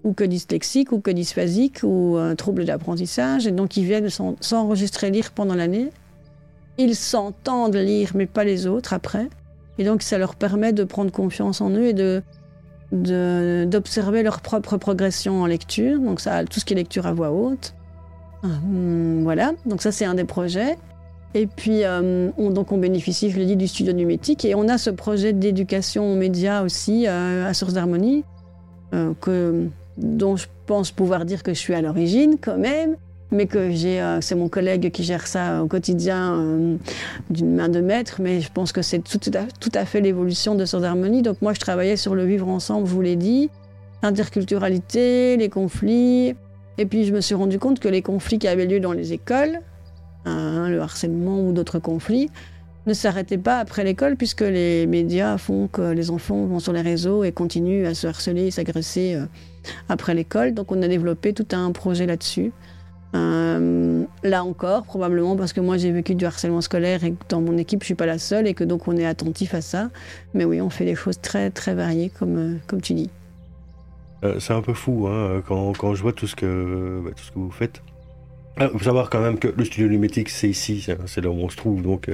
S2: ou que dyslexiques, ou que dysphasiques, ou un trouble d'apprentissage. Et donc ils viennent s'enregistrer, lire pendant l'année ils s'entendent lire, mais pas les autres après. Et donc ça leur permet de prendre confiance en eux et de d'observer leur propre progression en lecture. Donc ça, tout ce qui est lecture à voix haute. Hum, voilà, donc ça c'est un des projets. Et puis euh, on, donc on bénéficie, je l'ai dit, du studio numétique. Et on a ce projet d'éducation aux médias aussi euh, à Source d'Harmonie, euh, dont je pense pouvoir dire que je suis à l'origine quand même mais que c'est mon collègue qui gère ça au quotidien d'une main de maître, mais je pense que c'est tout, à, fait l'évolution de Source d'Harmonie. Donc moi, je travaillais sur le vivre ensemble, je vous l'ai dit, l'interculturalité, les conflits, et puis je me suis rendu compte que les conflits qui avaient lieu dans les écoles, hein, le harcèlement ou d'autres conflits, ne s'arrêtait pas après l'école, puisque les médias font que les enfants vont sur les réseaux et continuent à se harceler et s'agresser euh, après l'école. Donc on a développé tout un projet là-dessus. Euh, là encore, probablement parce que moi j'ai vécu du harcèlement scolaire et que dans mon équipe je suis pas la seule et que donc on est attentif à ça. Mais oui, on fait des choses très très variées comme, euh, comme tu dis.
S1: c'est un peu fou hein, quand, quand, je vois tout ce que, bah, tout ce que vous faites. Il faut savoir quand même que le studio numétique c'est ici, c'est là où on se trouve. Donc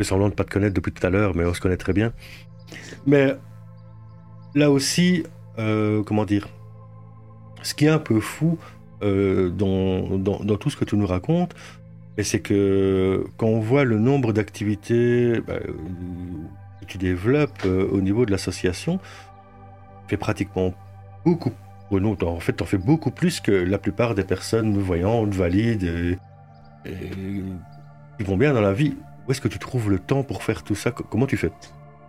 S1: fais semblant de ne pas te connaître depuis tout à l'heure, mais on se connaît très bien. Mais là aussi, euh, comment dire, ce qui est un peu fou euh, dans, dans, tout ce que tu nous racontes, c'est que quand on voit le nombre d'activités bah, que tu développes euh, au niveau de l'association, tu fais pratiquement beaucoup. Non, en fait, tu en fais beaucoup plus que la plupart des personnes voyantes, valides, et, qui vont bien dans la vie. Où est-ce que tu trouves le temps pour faire tout ça? Comment tu fais?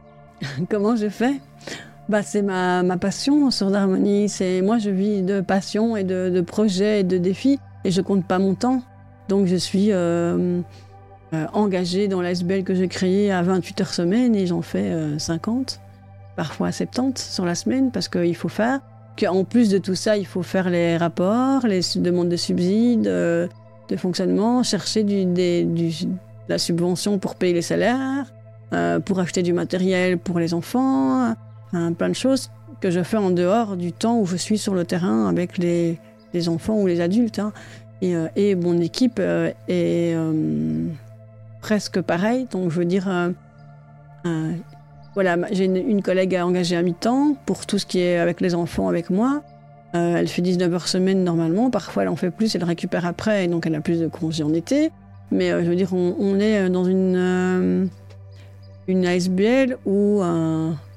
S1: [laughs]
S2: Comment je fais? Bah, C'est ma, ma passion sur d'harmonie. C'est Moi, je vis de passion et de, projets et de défis et je compte pas mon temps. Donc, je suis euh, euh, engagée dans l'ASBL que j'ai créée à 28 heures semaine et j'en fais 50, euh, parfois 70 sur la semaine parce qu'il faut faire. En plus de tout ça, il faut faire les rapports, les demandes de subsides, de fonctionnement, chercher du, la subvention pour payer les salaires, euh, pour acheter du matériel pour les enfants, euh, plein de choses que je fais en dehors du temps où je suis sur le terrain avec les, enfants ou les adultes. Hein. Euh, et, mon équipe est presque pareille. Donc, je veux dire, voilà, j'ai une, une, collègue engagée à mi-temps pour tout ce qui est avec les enfants avec moi. elle fait 19 heures semaine normalement. Parfois, elle en fait plus, elle récupère après, et donc elle a plus de congés en été. Mais euh, je veux dire, on, est euh, dans une, euh, une ASBL où,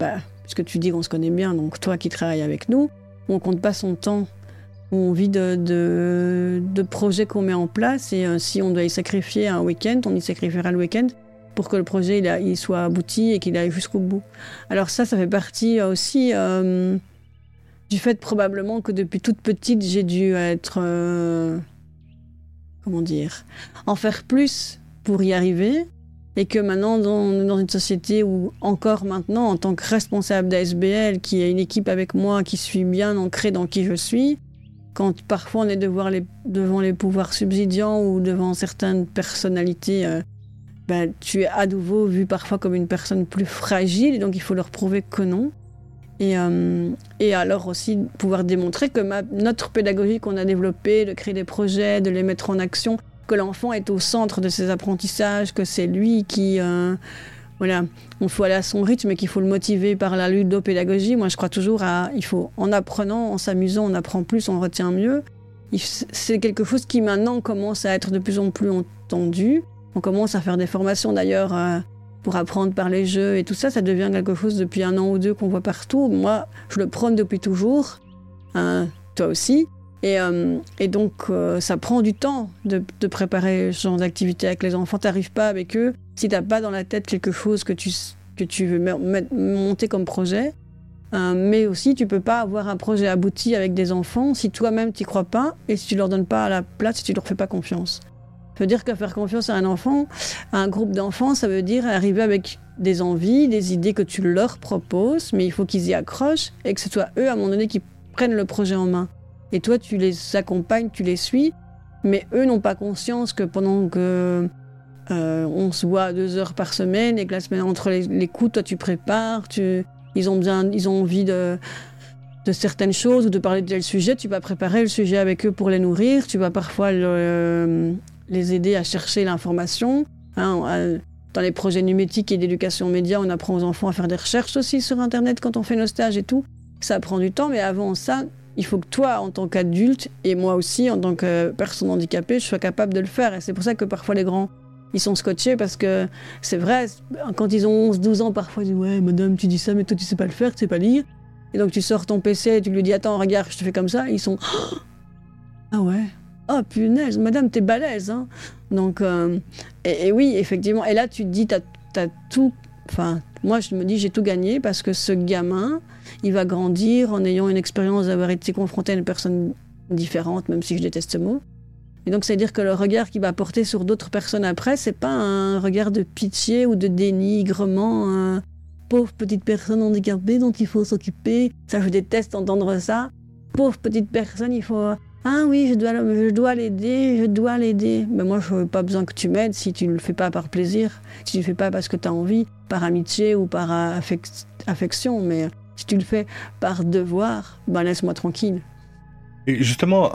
S2: bah, puisque tu dis qu'on se connaît bien, donc toi qui travailles avec nous, on compte pas son temps, on vit de, de, projets qu'on met en place et si on doit y sacrifier un week-end, on y sacrifiera le week-end pour que le projet il, soit abouti et qu'il aille jusqu'au bout. Alors ça, ça fait partie aussi du fait probablement que depuis toute petite, j'ai dû être comment dire, en faire plus pour y arriver. Et que maintenant, dans, dans une société où, encore maintenant, en tant que responsable d'ASBL, qui est une équipe avec moi, qui suis bien ancrée dans qui je suis, quand parfois on est devant les, pouvoirs subsidiants ou devant certaines personnalités, euh, ben, tu es à nouveau vu parfois comme une personne plus fragile, donc il faut leur prouver que non. Et, euh, et, alors aussi pouvoir démontrer que notre pédagogie qu'on a développée, de créer des projets, de les mettre en action, que l'enfant est au centre de ses apprentissages, que c'est lui qui... Euh, voilà, on faut aller à son rythme et qu'il faut le motiver par la ludopédagogie. Moi, je crois toujours à... Il faut, en apprenant, en s'amusant, on apprend plus, on retient mieux. C'est quelque chose qui maintenant commence à être de plus en plus entendu. On commence à faire des formations d'ailleurs euh, pour apprendre par les jeux et tout ça, ça devient quelque chose depuis un an ou deux qu'on voit partout. Moi, je le prône depuis toujours, hein, toi aussi. Et, euh, donc, euh, ça prend du temps de, préparer ce genre d'activité avec les enfants. Tu n'arrives pas avec eux si tu n'as pas dans la tête quelque chose que tu, que tu veux monter comme projet. Mais aussi, tu peux pas avoir un projet abouti avec des enfants si toi-même tu crois pas et si tu leur donnes pas la place, si tu leur fais pas confiance. Ça veut dire que faire confiance à un enfant, à un groupe d'enfants, ça veut dire arriver avec des envies, des idées que tu leur proposes, mais il faut qu'ils y accrochent et que ce soit eux, à un moment donné, qui prennent le projet en main. Et toi, tu les accompagnes, tu les suis, mais eux n'ont pas conscience que pendant que euh, on se voit deux heures par semaine et que la semaine entre les, coups, toi, tu prépares, tu, ils ont besoin, ils ont envie de de certaines choses ou de parler de tel sujet, tu vas préparer le sujet avec eux pour les nourrir, tu vas parfois le, les aider à chercher l'information. Hein, dans les projets numériques et d'éducation média, on apprend aux enfants à faire des recherches aussi sur Internet quand on fait nos stages et tout. Ça prend du temps, mais avant ça, il faut que toi, en tant qu'adulte, et moi aussi, en tant que personne handicapée, je sois capable de le faire. Et c'est pour ça que parfois les grands, ils sont scotchés parce que c'est vrai, quand ils ont 11, 12 ans, parfois ils disent Ouais, madame, tu dis ça, mais toi, tu sais pas le faire, tu sais pas lire. Et donc tu sors ton PC et tu lui dis Attends, regarde, je te fais comme ça. ils sont [gasps] Ah ouais, Oh punaise, madame, t'es balèze. Hein Donc, euh, et, oui, effectivement. Et là, tu te dis, t'as as tout. Enfin, moi, je me dis, j'ai tout gagné parce que ce gamin, il va grandir en ayant une expérience d'avoir été confronté à une personne différente, même si je déteste ce mot. Et donc, c'est-à-dire que le regard qu'il va porter sur d'autres personnes après, c'est pas un regard de pitié ou de dénigrement. Un pauvre petite personne handicapée dont il faut s'occuper. Ça, je déteste entendre ça. Pauvre petite personne, il faut. Ah oui, je dois, je dois l'aider, je dois l'aider. Mais moi, je n'ai pas besoin que tu m'aides si tu ne le fais pas par plaisir, si tu ne le fais pas parce que tu as envie, par amitié ou par affection. Mais si tu le fais par devoir, ben laisse-moi tranquille.
S1: Et justement,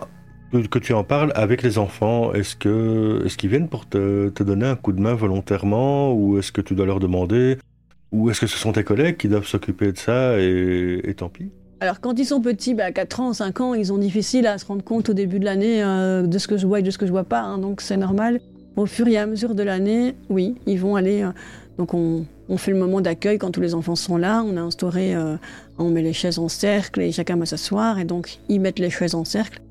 S1: que, tu en parles avec les enfants, est-ce que est-ce qu'ils viennent pour te, te, donner un coup de main volontairement ou est-ce que tu dois leur demander ou est-ce que ce sont tes collègues qui doivent s'occuper de ça et, tant pis?
S2: Alors quand ils sont petits, bah, 4 ans, 5 ans, ils ont difficile à se rendre compte au début de l'année euh, de ce que je vois et de ce que je vois pas, hein, donc c'est normal. Au fur et à mesure de l'année, oui, ils vont aller. Euh, donc on, on, fait le moment d'accueil quand tous les enfants sont là. On a instauré, euh, on met les chaises en cercle et chacun va s'asseoir et donc ils mettent les chaises en cercle.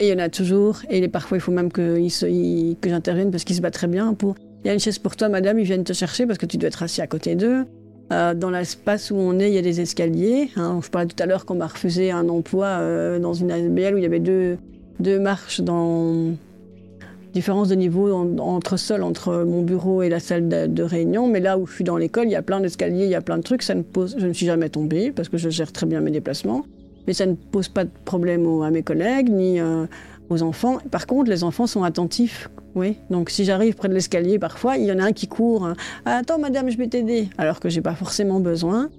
S2: Et il y en a toujours, et parfois il faut même que, que j'intervienne parce qu'ils se battent très bien pour. Il y a une chaise pour toi, madame, ils viennent te chercher parce que tu dois être assis à côté d'eux. Euh, dans l'espace où on est, il y a des escaliers. Hein. Je parlais tout à l'heure qu'on m'a refusé un emploi euh, dans une ASBL où il y avait deux, deux marches dans différence de niveau entre sol, entre mon bureau et la salle de, réunion. Mais là où je suis dans l'école, il y a plein d'escaliers, il y a plein de trucs. Ça ne pose, je ne suis jamais tombée parce que je gère très bien mes déplacements. Mais ça ne pose pas de problème à mes collègues ni euh, aux enfants. Par contre, les enfants sont attentifs. Oui, donc si j'arrive près de l'escalier, parfois, il y en a un qui court. Ah, attends, madame, je vais t'aider. Alors que j'ai pas forcément besoin.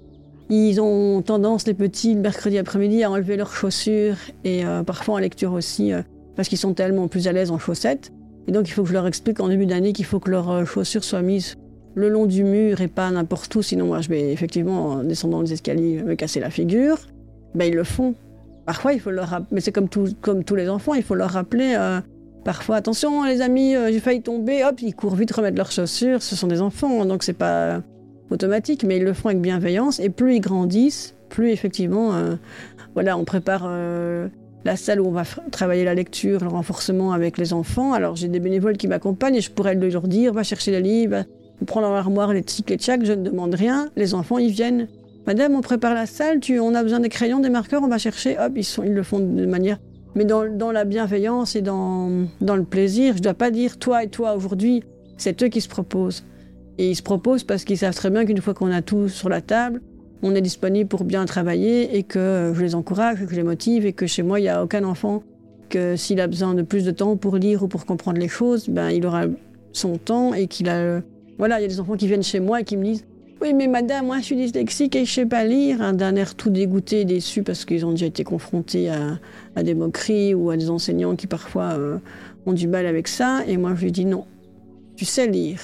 S2: Ils ont tendance, les petits, le mercredi après-midi, à enlever leurs chaussures et euh, parfois en lecture aussi, euh, parce qu'ils sont tellement plus à l'aise en chaussettes. Et donc, il faut que je leur explique en début d'année qu'il faut que leurs chaussures soient mises le long du mur et pas n'importe où, sinon moi je vais effectivement, en descendant les escaliers, me casser la figure ben, ils le font. Parfois, il faut leur rappeler, mais c'est comme, comme tous les enfants, il faut leur rappeler euh, parfois, attention les amis, euh, j'ai failli tomber, hop, ils courent vite remettre leurs chaussures, ce sont des enfants, donc c'est pas automatique, mais ils le font avec bienveillance, et plus ils grandissent, plus effectivement, euh, voilà, on prépare la salle où on va travailler la lecture, le renforcement avec les enfants. Alors j'ai des bénévoles qui m'accompagnent et je pourrais leur dire, va chercher les livres, prendre dans l'armoire les tics et tchac, je ne demande rien, les enfants ils viennent. Madame, on prépare la salle, tu, on a besoin des crayons, des marqueurs, on va chercher. Hop, ils, le font de manière. Mais dans, la bienveillance et dans, dans le plaisir, je ne dois pas dire toi et toi aujourd'hui, c'est eux qui se proposent. Et ils se proposent parce qu'ils savent très bien qu'une fois qu'on a tout sur la table, on est disponible pour bien travailler et que je les encourage, que je les motive et que chez moi, il n'y a aucun enfant que s'il a besoin de plus de temps pour lire ou pour comprendre les choses, ben, il aura son temps et qu'il a... Voilà, il y a des enfants qui viennent chez moi et qui me disent oui, mais madame, moi je suis dyslexique et je sais pas lire. Un d'un air tout dégoûté, déçu parce qu'ils ont déjà été confrontés à, des moqueries ou à des enseignants qui parfois euh, ont du mal avec ça. Et moi je lui dis non, tu sais lire.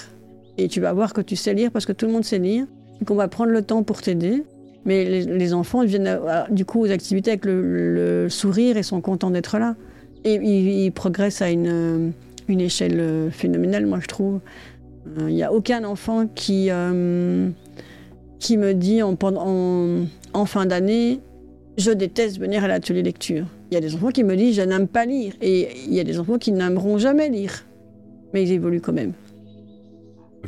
S2: Et tu vas voir que tu sais lire parce que tout le monde sait lire et qu'on va prendre le temps pour t'aider. Mais les, enfants viennent du coup aux activités avec le, sourire et sont contents d'être là. Et ils, progressent à une, une échelle phénoménale, moi je trouve. Il euh, n'y a aucun enfant qui, euh, qui me dit en, fin d'année Je déteste venir à l'atelier lecture. Il y a des enfants qui me disent Je n'aime pas lire. Et il y a des enfants qui n'aimeront jamais lire. Mais ils évoluent quand même.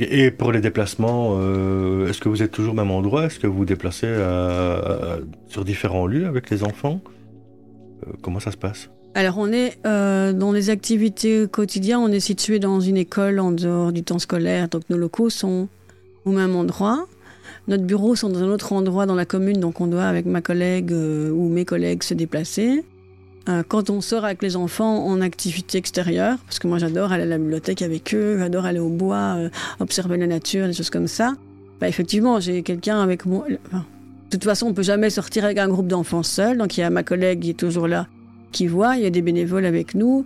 S1: Et pour les déplacements, euh, est-ce que vous êtes toujours au même endroit? Est-ce que vous vous déplacez sur différents lieux avec les enfants? Comment ça se passe?
S2: Alors on est euh, dans les activités quotidiennes, on est situé dans une école en dehors du temps scolaire, donc nos locaux sont au même endroit. Notre bureau sont dans un autre endroit dans la commune, donc on doit avec ma collègue euh, ou mes collègues se déplacer. Euh, quand on sort avec les enfants en activité extérieure, parce que moi j'adore aller à la bibliothèque avec eux, j'adore aller au bois, observer la nature, des choses comme ça. Bah, effectivement, j'ai quelqu'un avec moi. de toute façon, on peut jamais sortir avec un groupe d'enfants seul, donc il y a ma collègue qui est toujours là qui voient, il y a des bénévoles avec nous.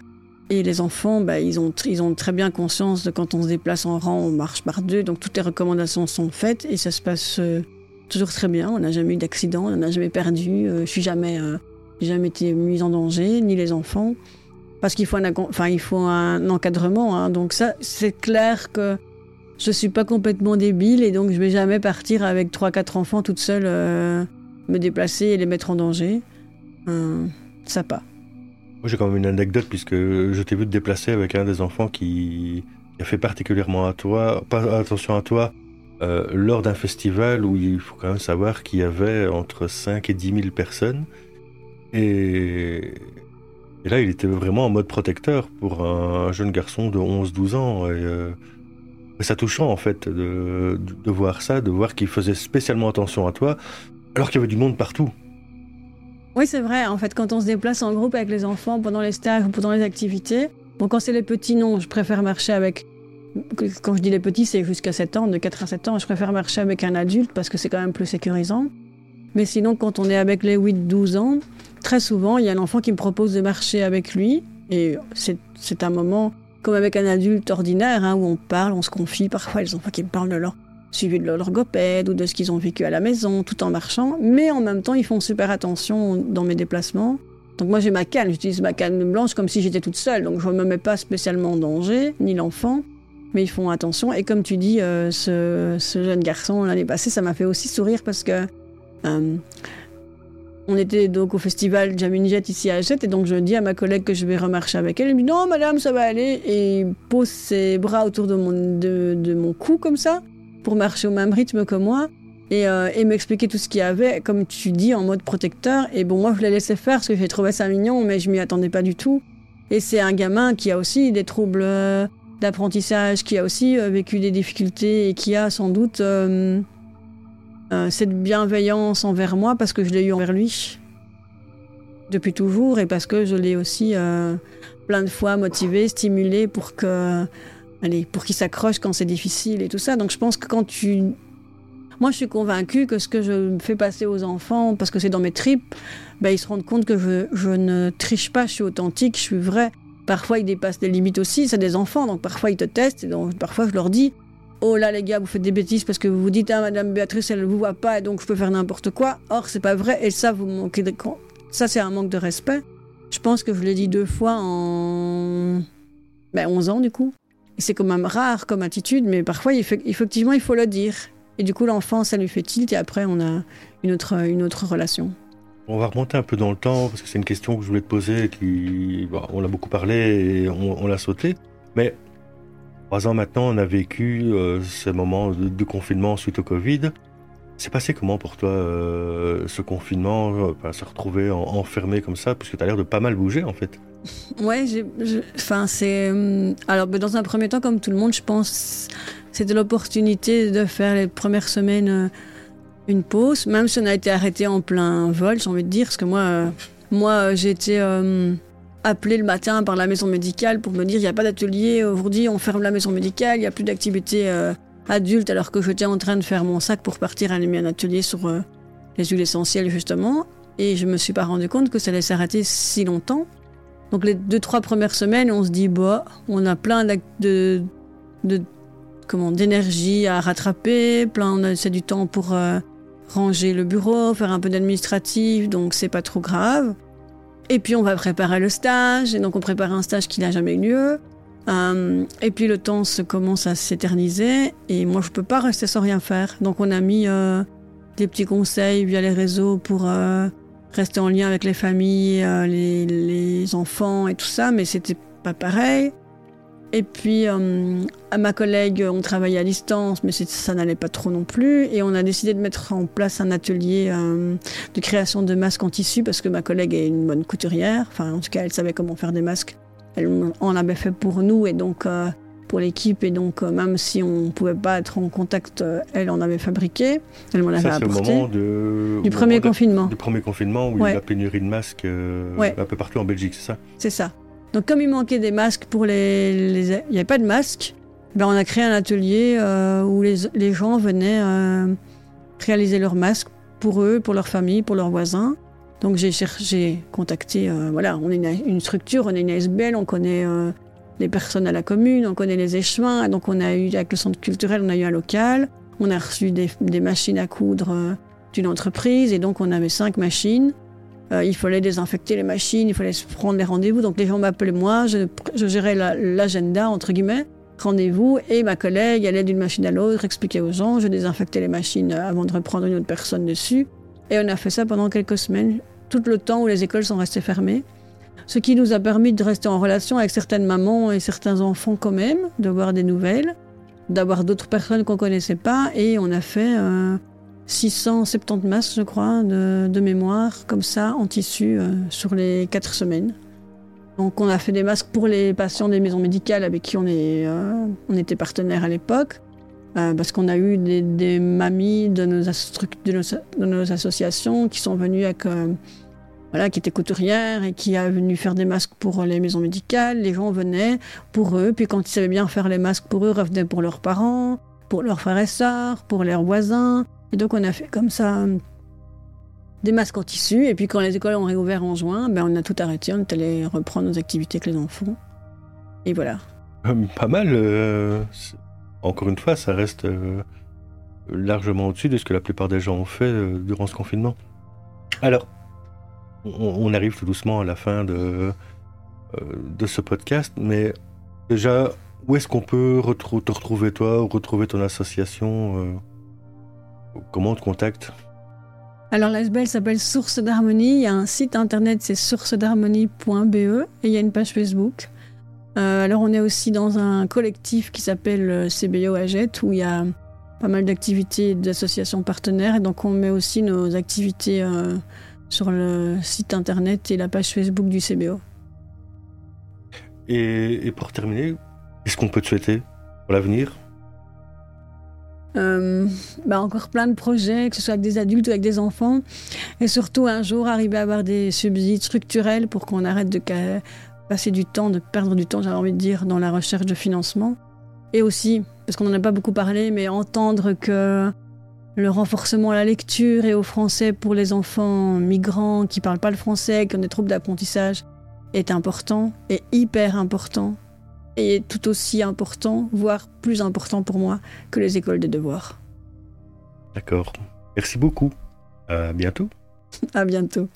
S2: Et les enfants, bah, ils, ont, ils ont très bien conscience de quand on se déplace en rang, on marche par deux. Donc toutes les recommandations sont faites et ça se passe euh, toujours très bien. On n'a jamais eu d'accident, on n'a jamais perdu. Euh, je suis jamais, euh, jamais été mise en danger, ni les enfants. Parce qu'il faut un, faut un encadrement. Hein. Donc ça, c'est clair que je suis pas complètement débile et donc je vais jamais partir avec trois, quatre enfants toute seule, me déplacer et les mettre en danger. ça pas.
S1: Moi, j'ai quand même une anecdote puisque je t'ai vu te déplacer avec un des enfants qui, a fait particulièrement attention à toi, euh, lors d'un festival où il faut quand même savoir qu'il y avait entre 5 et 10 000 personnes. Et là, il était vraiment en mode protecteur pour un jeune garçon de 11-12 ans. Et, euh, c'est touchant, en fait, de, de, voir ça, de voir qu'il faisait spécialement attention à toi, alors qu'il y avait du monde partout.
S2: Oui, c'est vrai. En fait, quand on se déplace en groupe avec les enfants pendant les stages ou pendant les activités, bon, quand c'est les petits, non, je préfère marcher avec. Quand je dis les petits, c'est jusqu'à 7 ans, de 4 à 7 ans, je préfère marcher avec un adulte parce que c'est quand même plus sécurisant. Mais sinon, quand on est avec les 8-12 ans, très souvent, il y a un enfant qui me propose de marcher avec lui. Et c'est un moment comme avec un adulte ordinaire, hein, où on parle, on se confie. Parfois, les enfants qui me parlent de leur suivi de leur logopède ou de ce qu'ils ont vécu à la maison, tout en marchant. Mais en même temps, ils font super attention dans mes déplacements. Donc moi, j'ai ma canne. J'utilise ma canne blanche comme si j'étais toute seule. Donc je ne me mets pas spécialement en danger, ni l'enfant. Mais ils font attention. Et comme tu dis, euh, ce, jeune garçon l'année passée, ça m'a fait aussi sourire parce que euh, on était donc au festival Jaminjet ici à Hachette et donc je dis à ma collègue que je vais remarcher avec elle. Elle me dit non madame ça va aller et pose ses bras autour de, mon cou comme ça pour marcher au même rythme que moi et, euh, et m'expliquer tout ce qu'il y avait comme tu dis en mode protecteur. Et bon moi je l'ai laissé faire parce que j'ai trouvé ça mignon mais je m'y attendais pas du tout. Et c'est un gamin qui a aussi des troubles euh, d'apprentissage qui a aussi vécu des difficultés et qui a sans doute euh, cette bienveillance envers moi parce que je l'ai eu envers lui depuis toujours et parce que je l'ai aussi euh, plein de fois motivé, stimulé pour que, allez, pour qu'il s'accroche quand c'est difficile et tout ça. Donc je pense que quand tu, moi je suis convaincue que ce que je fais passer aux enfants, parce que c'est dans mes tripes, ben, ils se rendent compte que je, je ne triche pas, je suis authentique, je suis vrai. Parfois ils dépassent des limites aussi, c'est des enfants, donc parfois ils te testent et donc parfois je leur dis oh là les gars, vous faites des bêtises parce que vous vous dites, ah Madame Béatrice, elle ne vous voit pas et donc je peux faire n'importe quoi. Or, c'est pas vrai et ça, vous manquez de... Ça, c'est un manque de respect. Je pense que je l'ai dit deux fois en ben, 11 ans du coup. C'est quand même rare comme attitude, mais parfois, effectivement, il faut le dire. Et du coup, l'enfant, ça lui fait tilt et après, on a une autre, une autre relation.
S1: On va remonter un peu dans le temps parce que c'est une question que je voulais te poser, qui, on l'a beaucoup parlé et on, on l'a sauté. Mais Trois ans maintenant, on a vécu euh, ce moment de, confinement suite au Covid. C'est passé comment pour toi euh, ce confinement, euh, se retrouver enfermé comme ça, puisque tu as l'air de pas mal bouger en fait?
S2: Ouais, enfin c'est. Alors ben, dans un premier temps, comme tout le monde, je pense, c'était l'opportunité de faire les premières semaines une pause, même si on a été arrêté en plein vol, j'ai envie de dire, parce que moi, moi j'étais appelé le matin par la maison médicale pour me dire il n'y a pas d'atelier, aujourd'hui on ferme la maison médicale, il n'y a plus d'activité euh, adulte alors que j'étais en train de faire mon sac pour partir animer un atelier sur euh, les huiles essentielles justement. Et je me suis pas rendu compte que ça allait s'arrêter si longtemps. Donc les deux, trois premières semaines, on se dit, bah, on a plein de, comment d'énergie à rattraper, plein c'est du temps pour euh, ranger le bureau, faire un peu d'administratif, donc c'est pas trop grave. Et puis on va préparer le stage, et donc on prépare un stage qui n'a jamais eu lieu. Euh, et puis le temps se commence à s'éterniser, et moi je peux pas rester sans rien faire. Donc on a mis euh, des petits conseils via les réseaux pour rester en lien avec les familles, les, les, enfants et tout ça, mais c'était pas pareil. Et puis, euh, à ma collègue, on travaillait à distance, mais ça n'allait pas trop non plus. Et on a décidé de mettre en place un atelier euh, de création de masques en tissu, parce que ma collègue est une bonne couturière. Enfin, en tout cas, elle savait comment faire des masques. Elle en avait fait pour nous et donc euh, pour l'équipe. Et donc, même si on ne pouvait pas être en contact, elle en avait fabriqué. Elle m'en avait apporté.
S1: Au moment de...
S2: du premier confinement.
S1: du premier confinement, où il y a la pénurie de masques un peu partout en Belgique, c'est ça?
S2: C'est ça. Donc comme il manquait des masques pour les... Il n'y avait pas de masques, ben on a créé un atelier euh, où les, les, gens venaient euh, réaliser leurs masques pour eux, pour leur famille, pour leurs voisins. Donc j'ai cherché, contacté, euh, voilà, on est une, structure, on est une SBL, on connaît les personnes à la commune, on connaît les échevins, donc on a eu, avec le centre culturel, on a eu un local, on a reçu des, des machines à coudre d'une entreprise, et donc on avait cinq machines. Euh, il fallait désinfecter les machines, il fallait prendre les rendez-vous. Donc les gens m'appelaient moi, je, gérais l'agenda, entre guillemets, rendez-vous, et ma collègue allait d'une machine à l'autre, expliquer aux gens, je désinfectais les machines avant de reprendre une autre personne dessus. Et on a fait ça pendant quelques semaines, tout le temps où les écoles sont restées fermées. Ce qui nous a permis de rester en relation avec certaines mamans et certains enfants quand même, de voir des nouvelles, d'avoir d'autres personnes qu'on connaissait pas, et on a fait... Euh, 670 masques, je crois, de, mémoire, comme ça, en tissu, euh, sur les quatre semaines. Donc on a fait des masques pour les patients des maisons médicales avec qui on, euh, était partenaire à l'époque. Euh, parce qu'on a eu des, mamies de nos, associations qui sont venues avec, euh, voilà, qui étaient couturières et qui a venu faire des masques pour les maisons médicales. Les gens venaient pour eux, puis quand ils savaient bien faire les masques pour eux, revenaient pour leurs parents, pour leurs frères et sœurs, pour leurs voisins. Et donc on a fait comme ça des masques en tissu. Et puis quand les écoles ont réouvert en juin, ben, on a tout arrêté, on est allé reprendre nos activités avec les enfants. Et voilà.
S1: Euh, pas mal. Euh, encore une fois, ça reste euh, largement au-dessus de ce que la plupart des gens ont fait durant ce confinement. Alors, on, arrive tout doucement à la fin de, euh, de ce podcast, mais déjà, où est-ce qu'on peut te retrouver toi, ou retrouver ton association Comment on te contacte?
S2: Alors l'ASBL s'appelle Source d'Harmonie. Il y a un site internet, c'est sourcedharmonie.be et il y a une page Facebook. Euh, alors on est aussi dans un collectif qui s'appelle euh, CBO Aget où il y a pas mal d'activités d'associations partenaires et donc on met aussi nos activités euh, sur le site internet et la page Facebook du CBO.
S1: Et, et pour terminer, qu'est-ce qu'on peut te souhaiter pour l'avenir?
S2: Euh, bah encore plein de projets, que ce soit avec des adultes ou avec des enfants. Et surtout, un jour, arriver à avoir des subsides structurels pour qu'on arrête de passer du temps, de perdre du temps, j'avais envie de dire, dans la recherche de financement. Et aussi, parce qu'on n'en a pas beaucoup parlé, mais entendre que le renforcement à la lecture et au français pour les enfants migrants qui ne parlent pas le français, qui ont des troubles d'apprentissage, est important, et hyper important est tout aussi important, voire plus important pour moi que les écoles des devoirs.
S1: D'accord. Merci beaucoup. À bientôt. [laughs]
S2: à bientôt.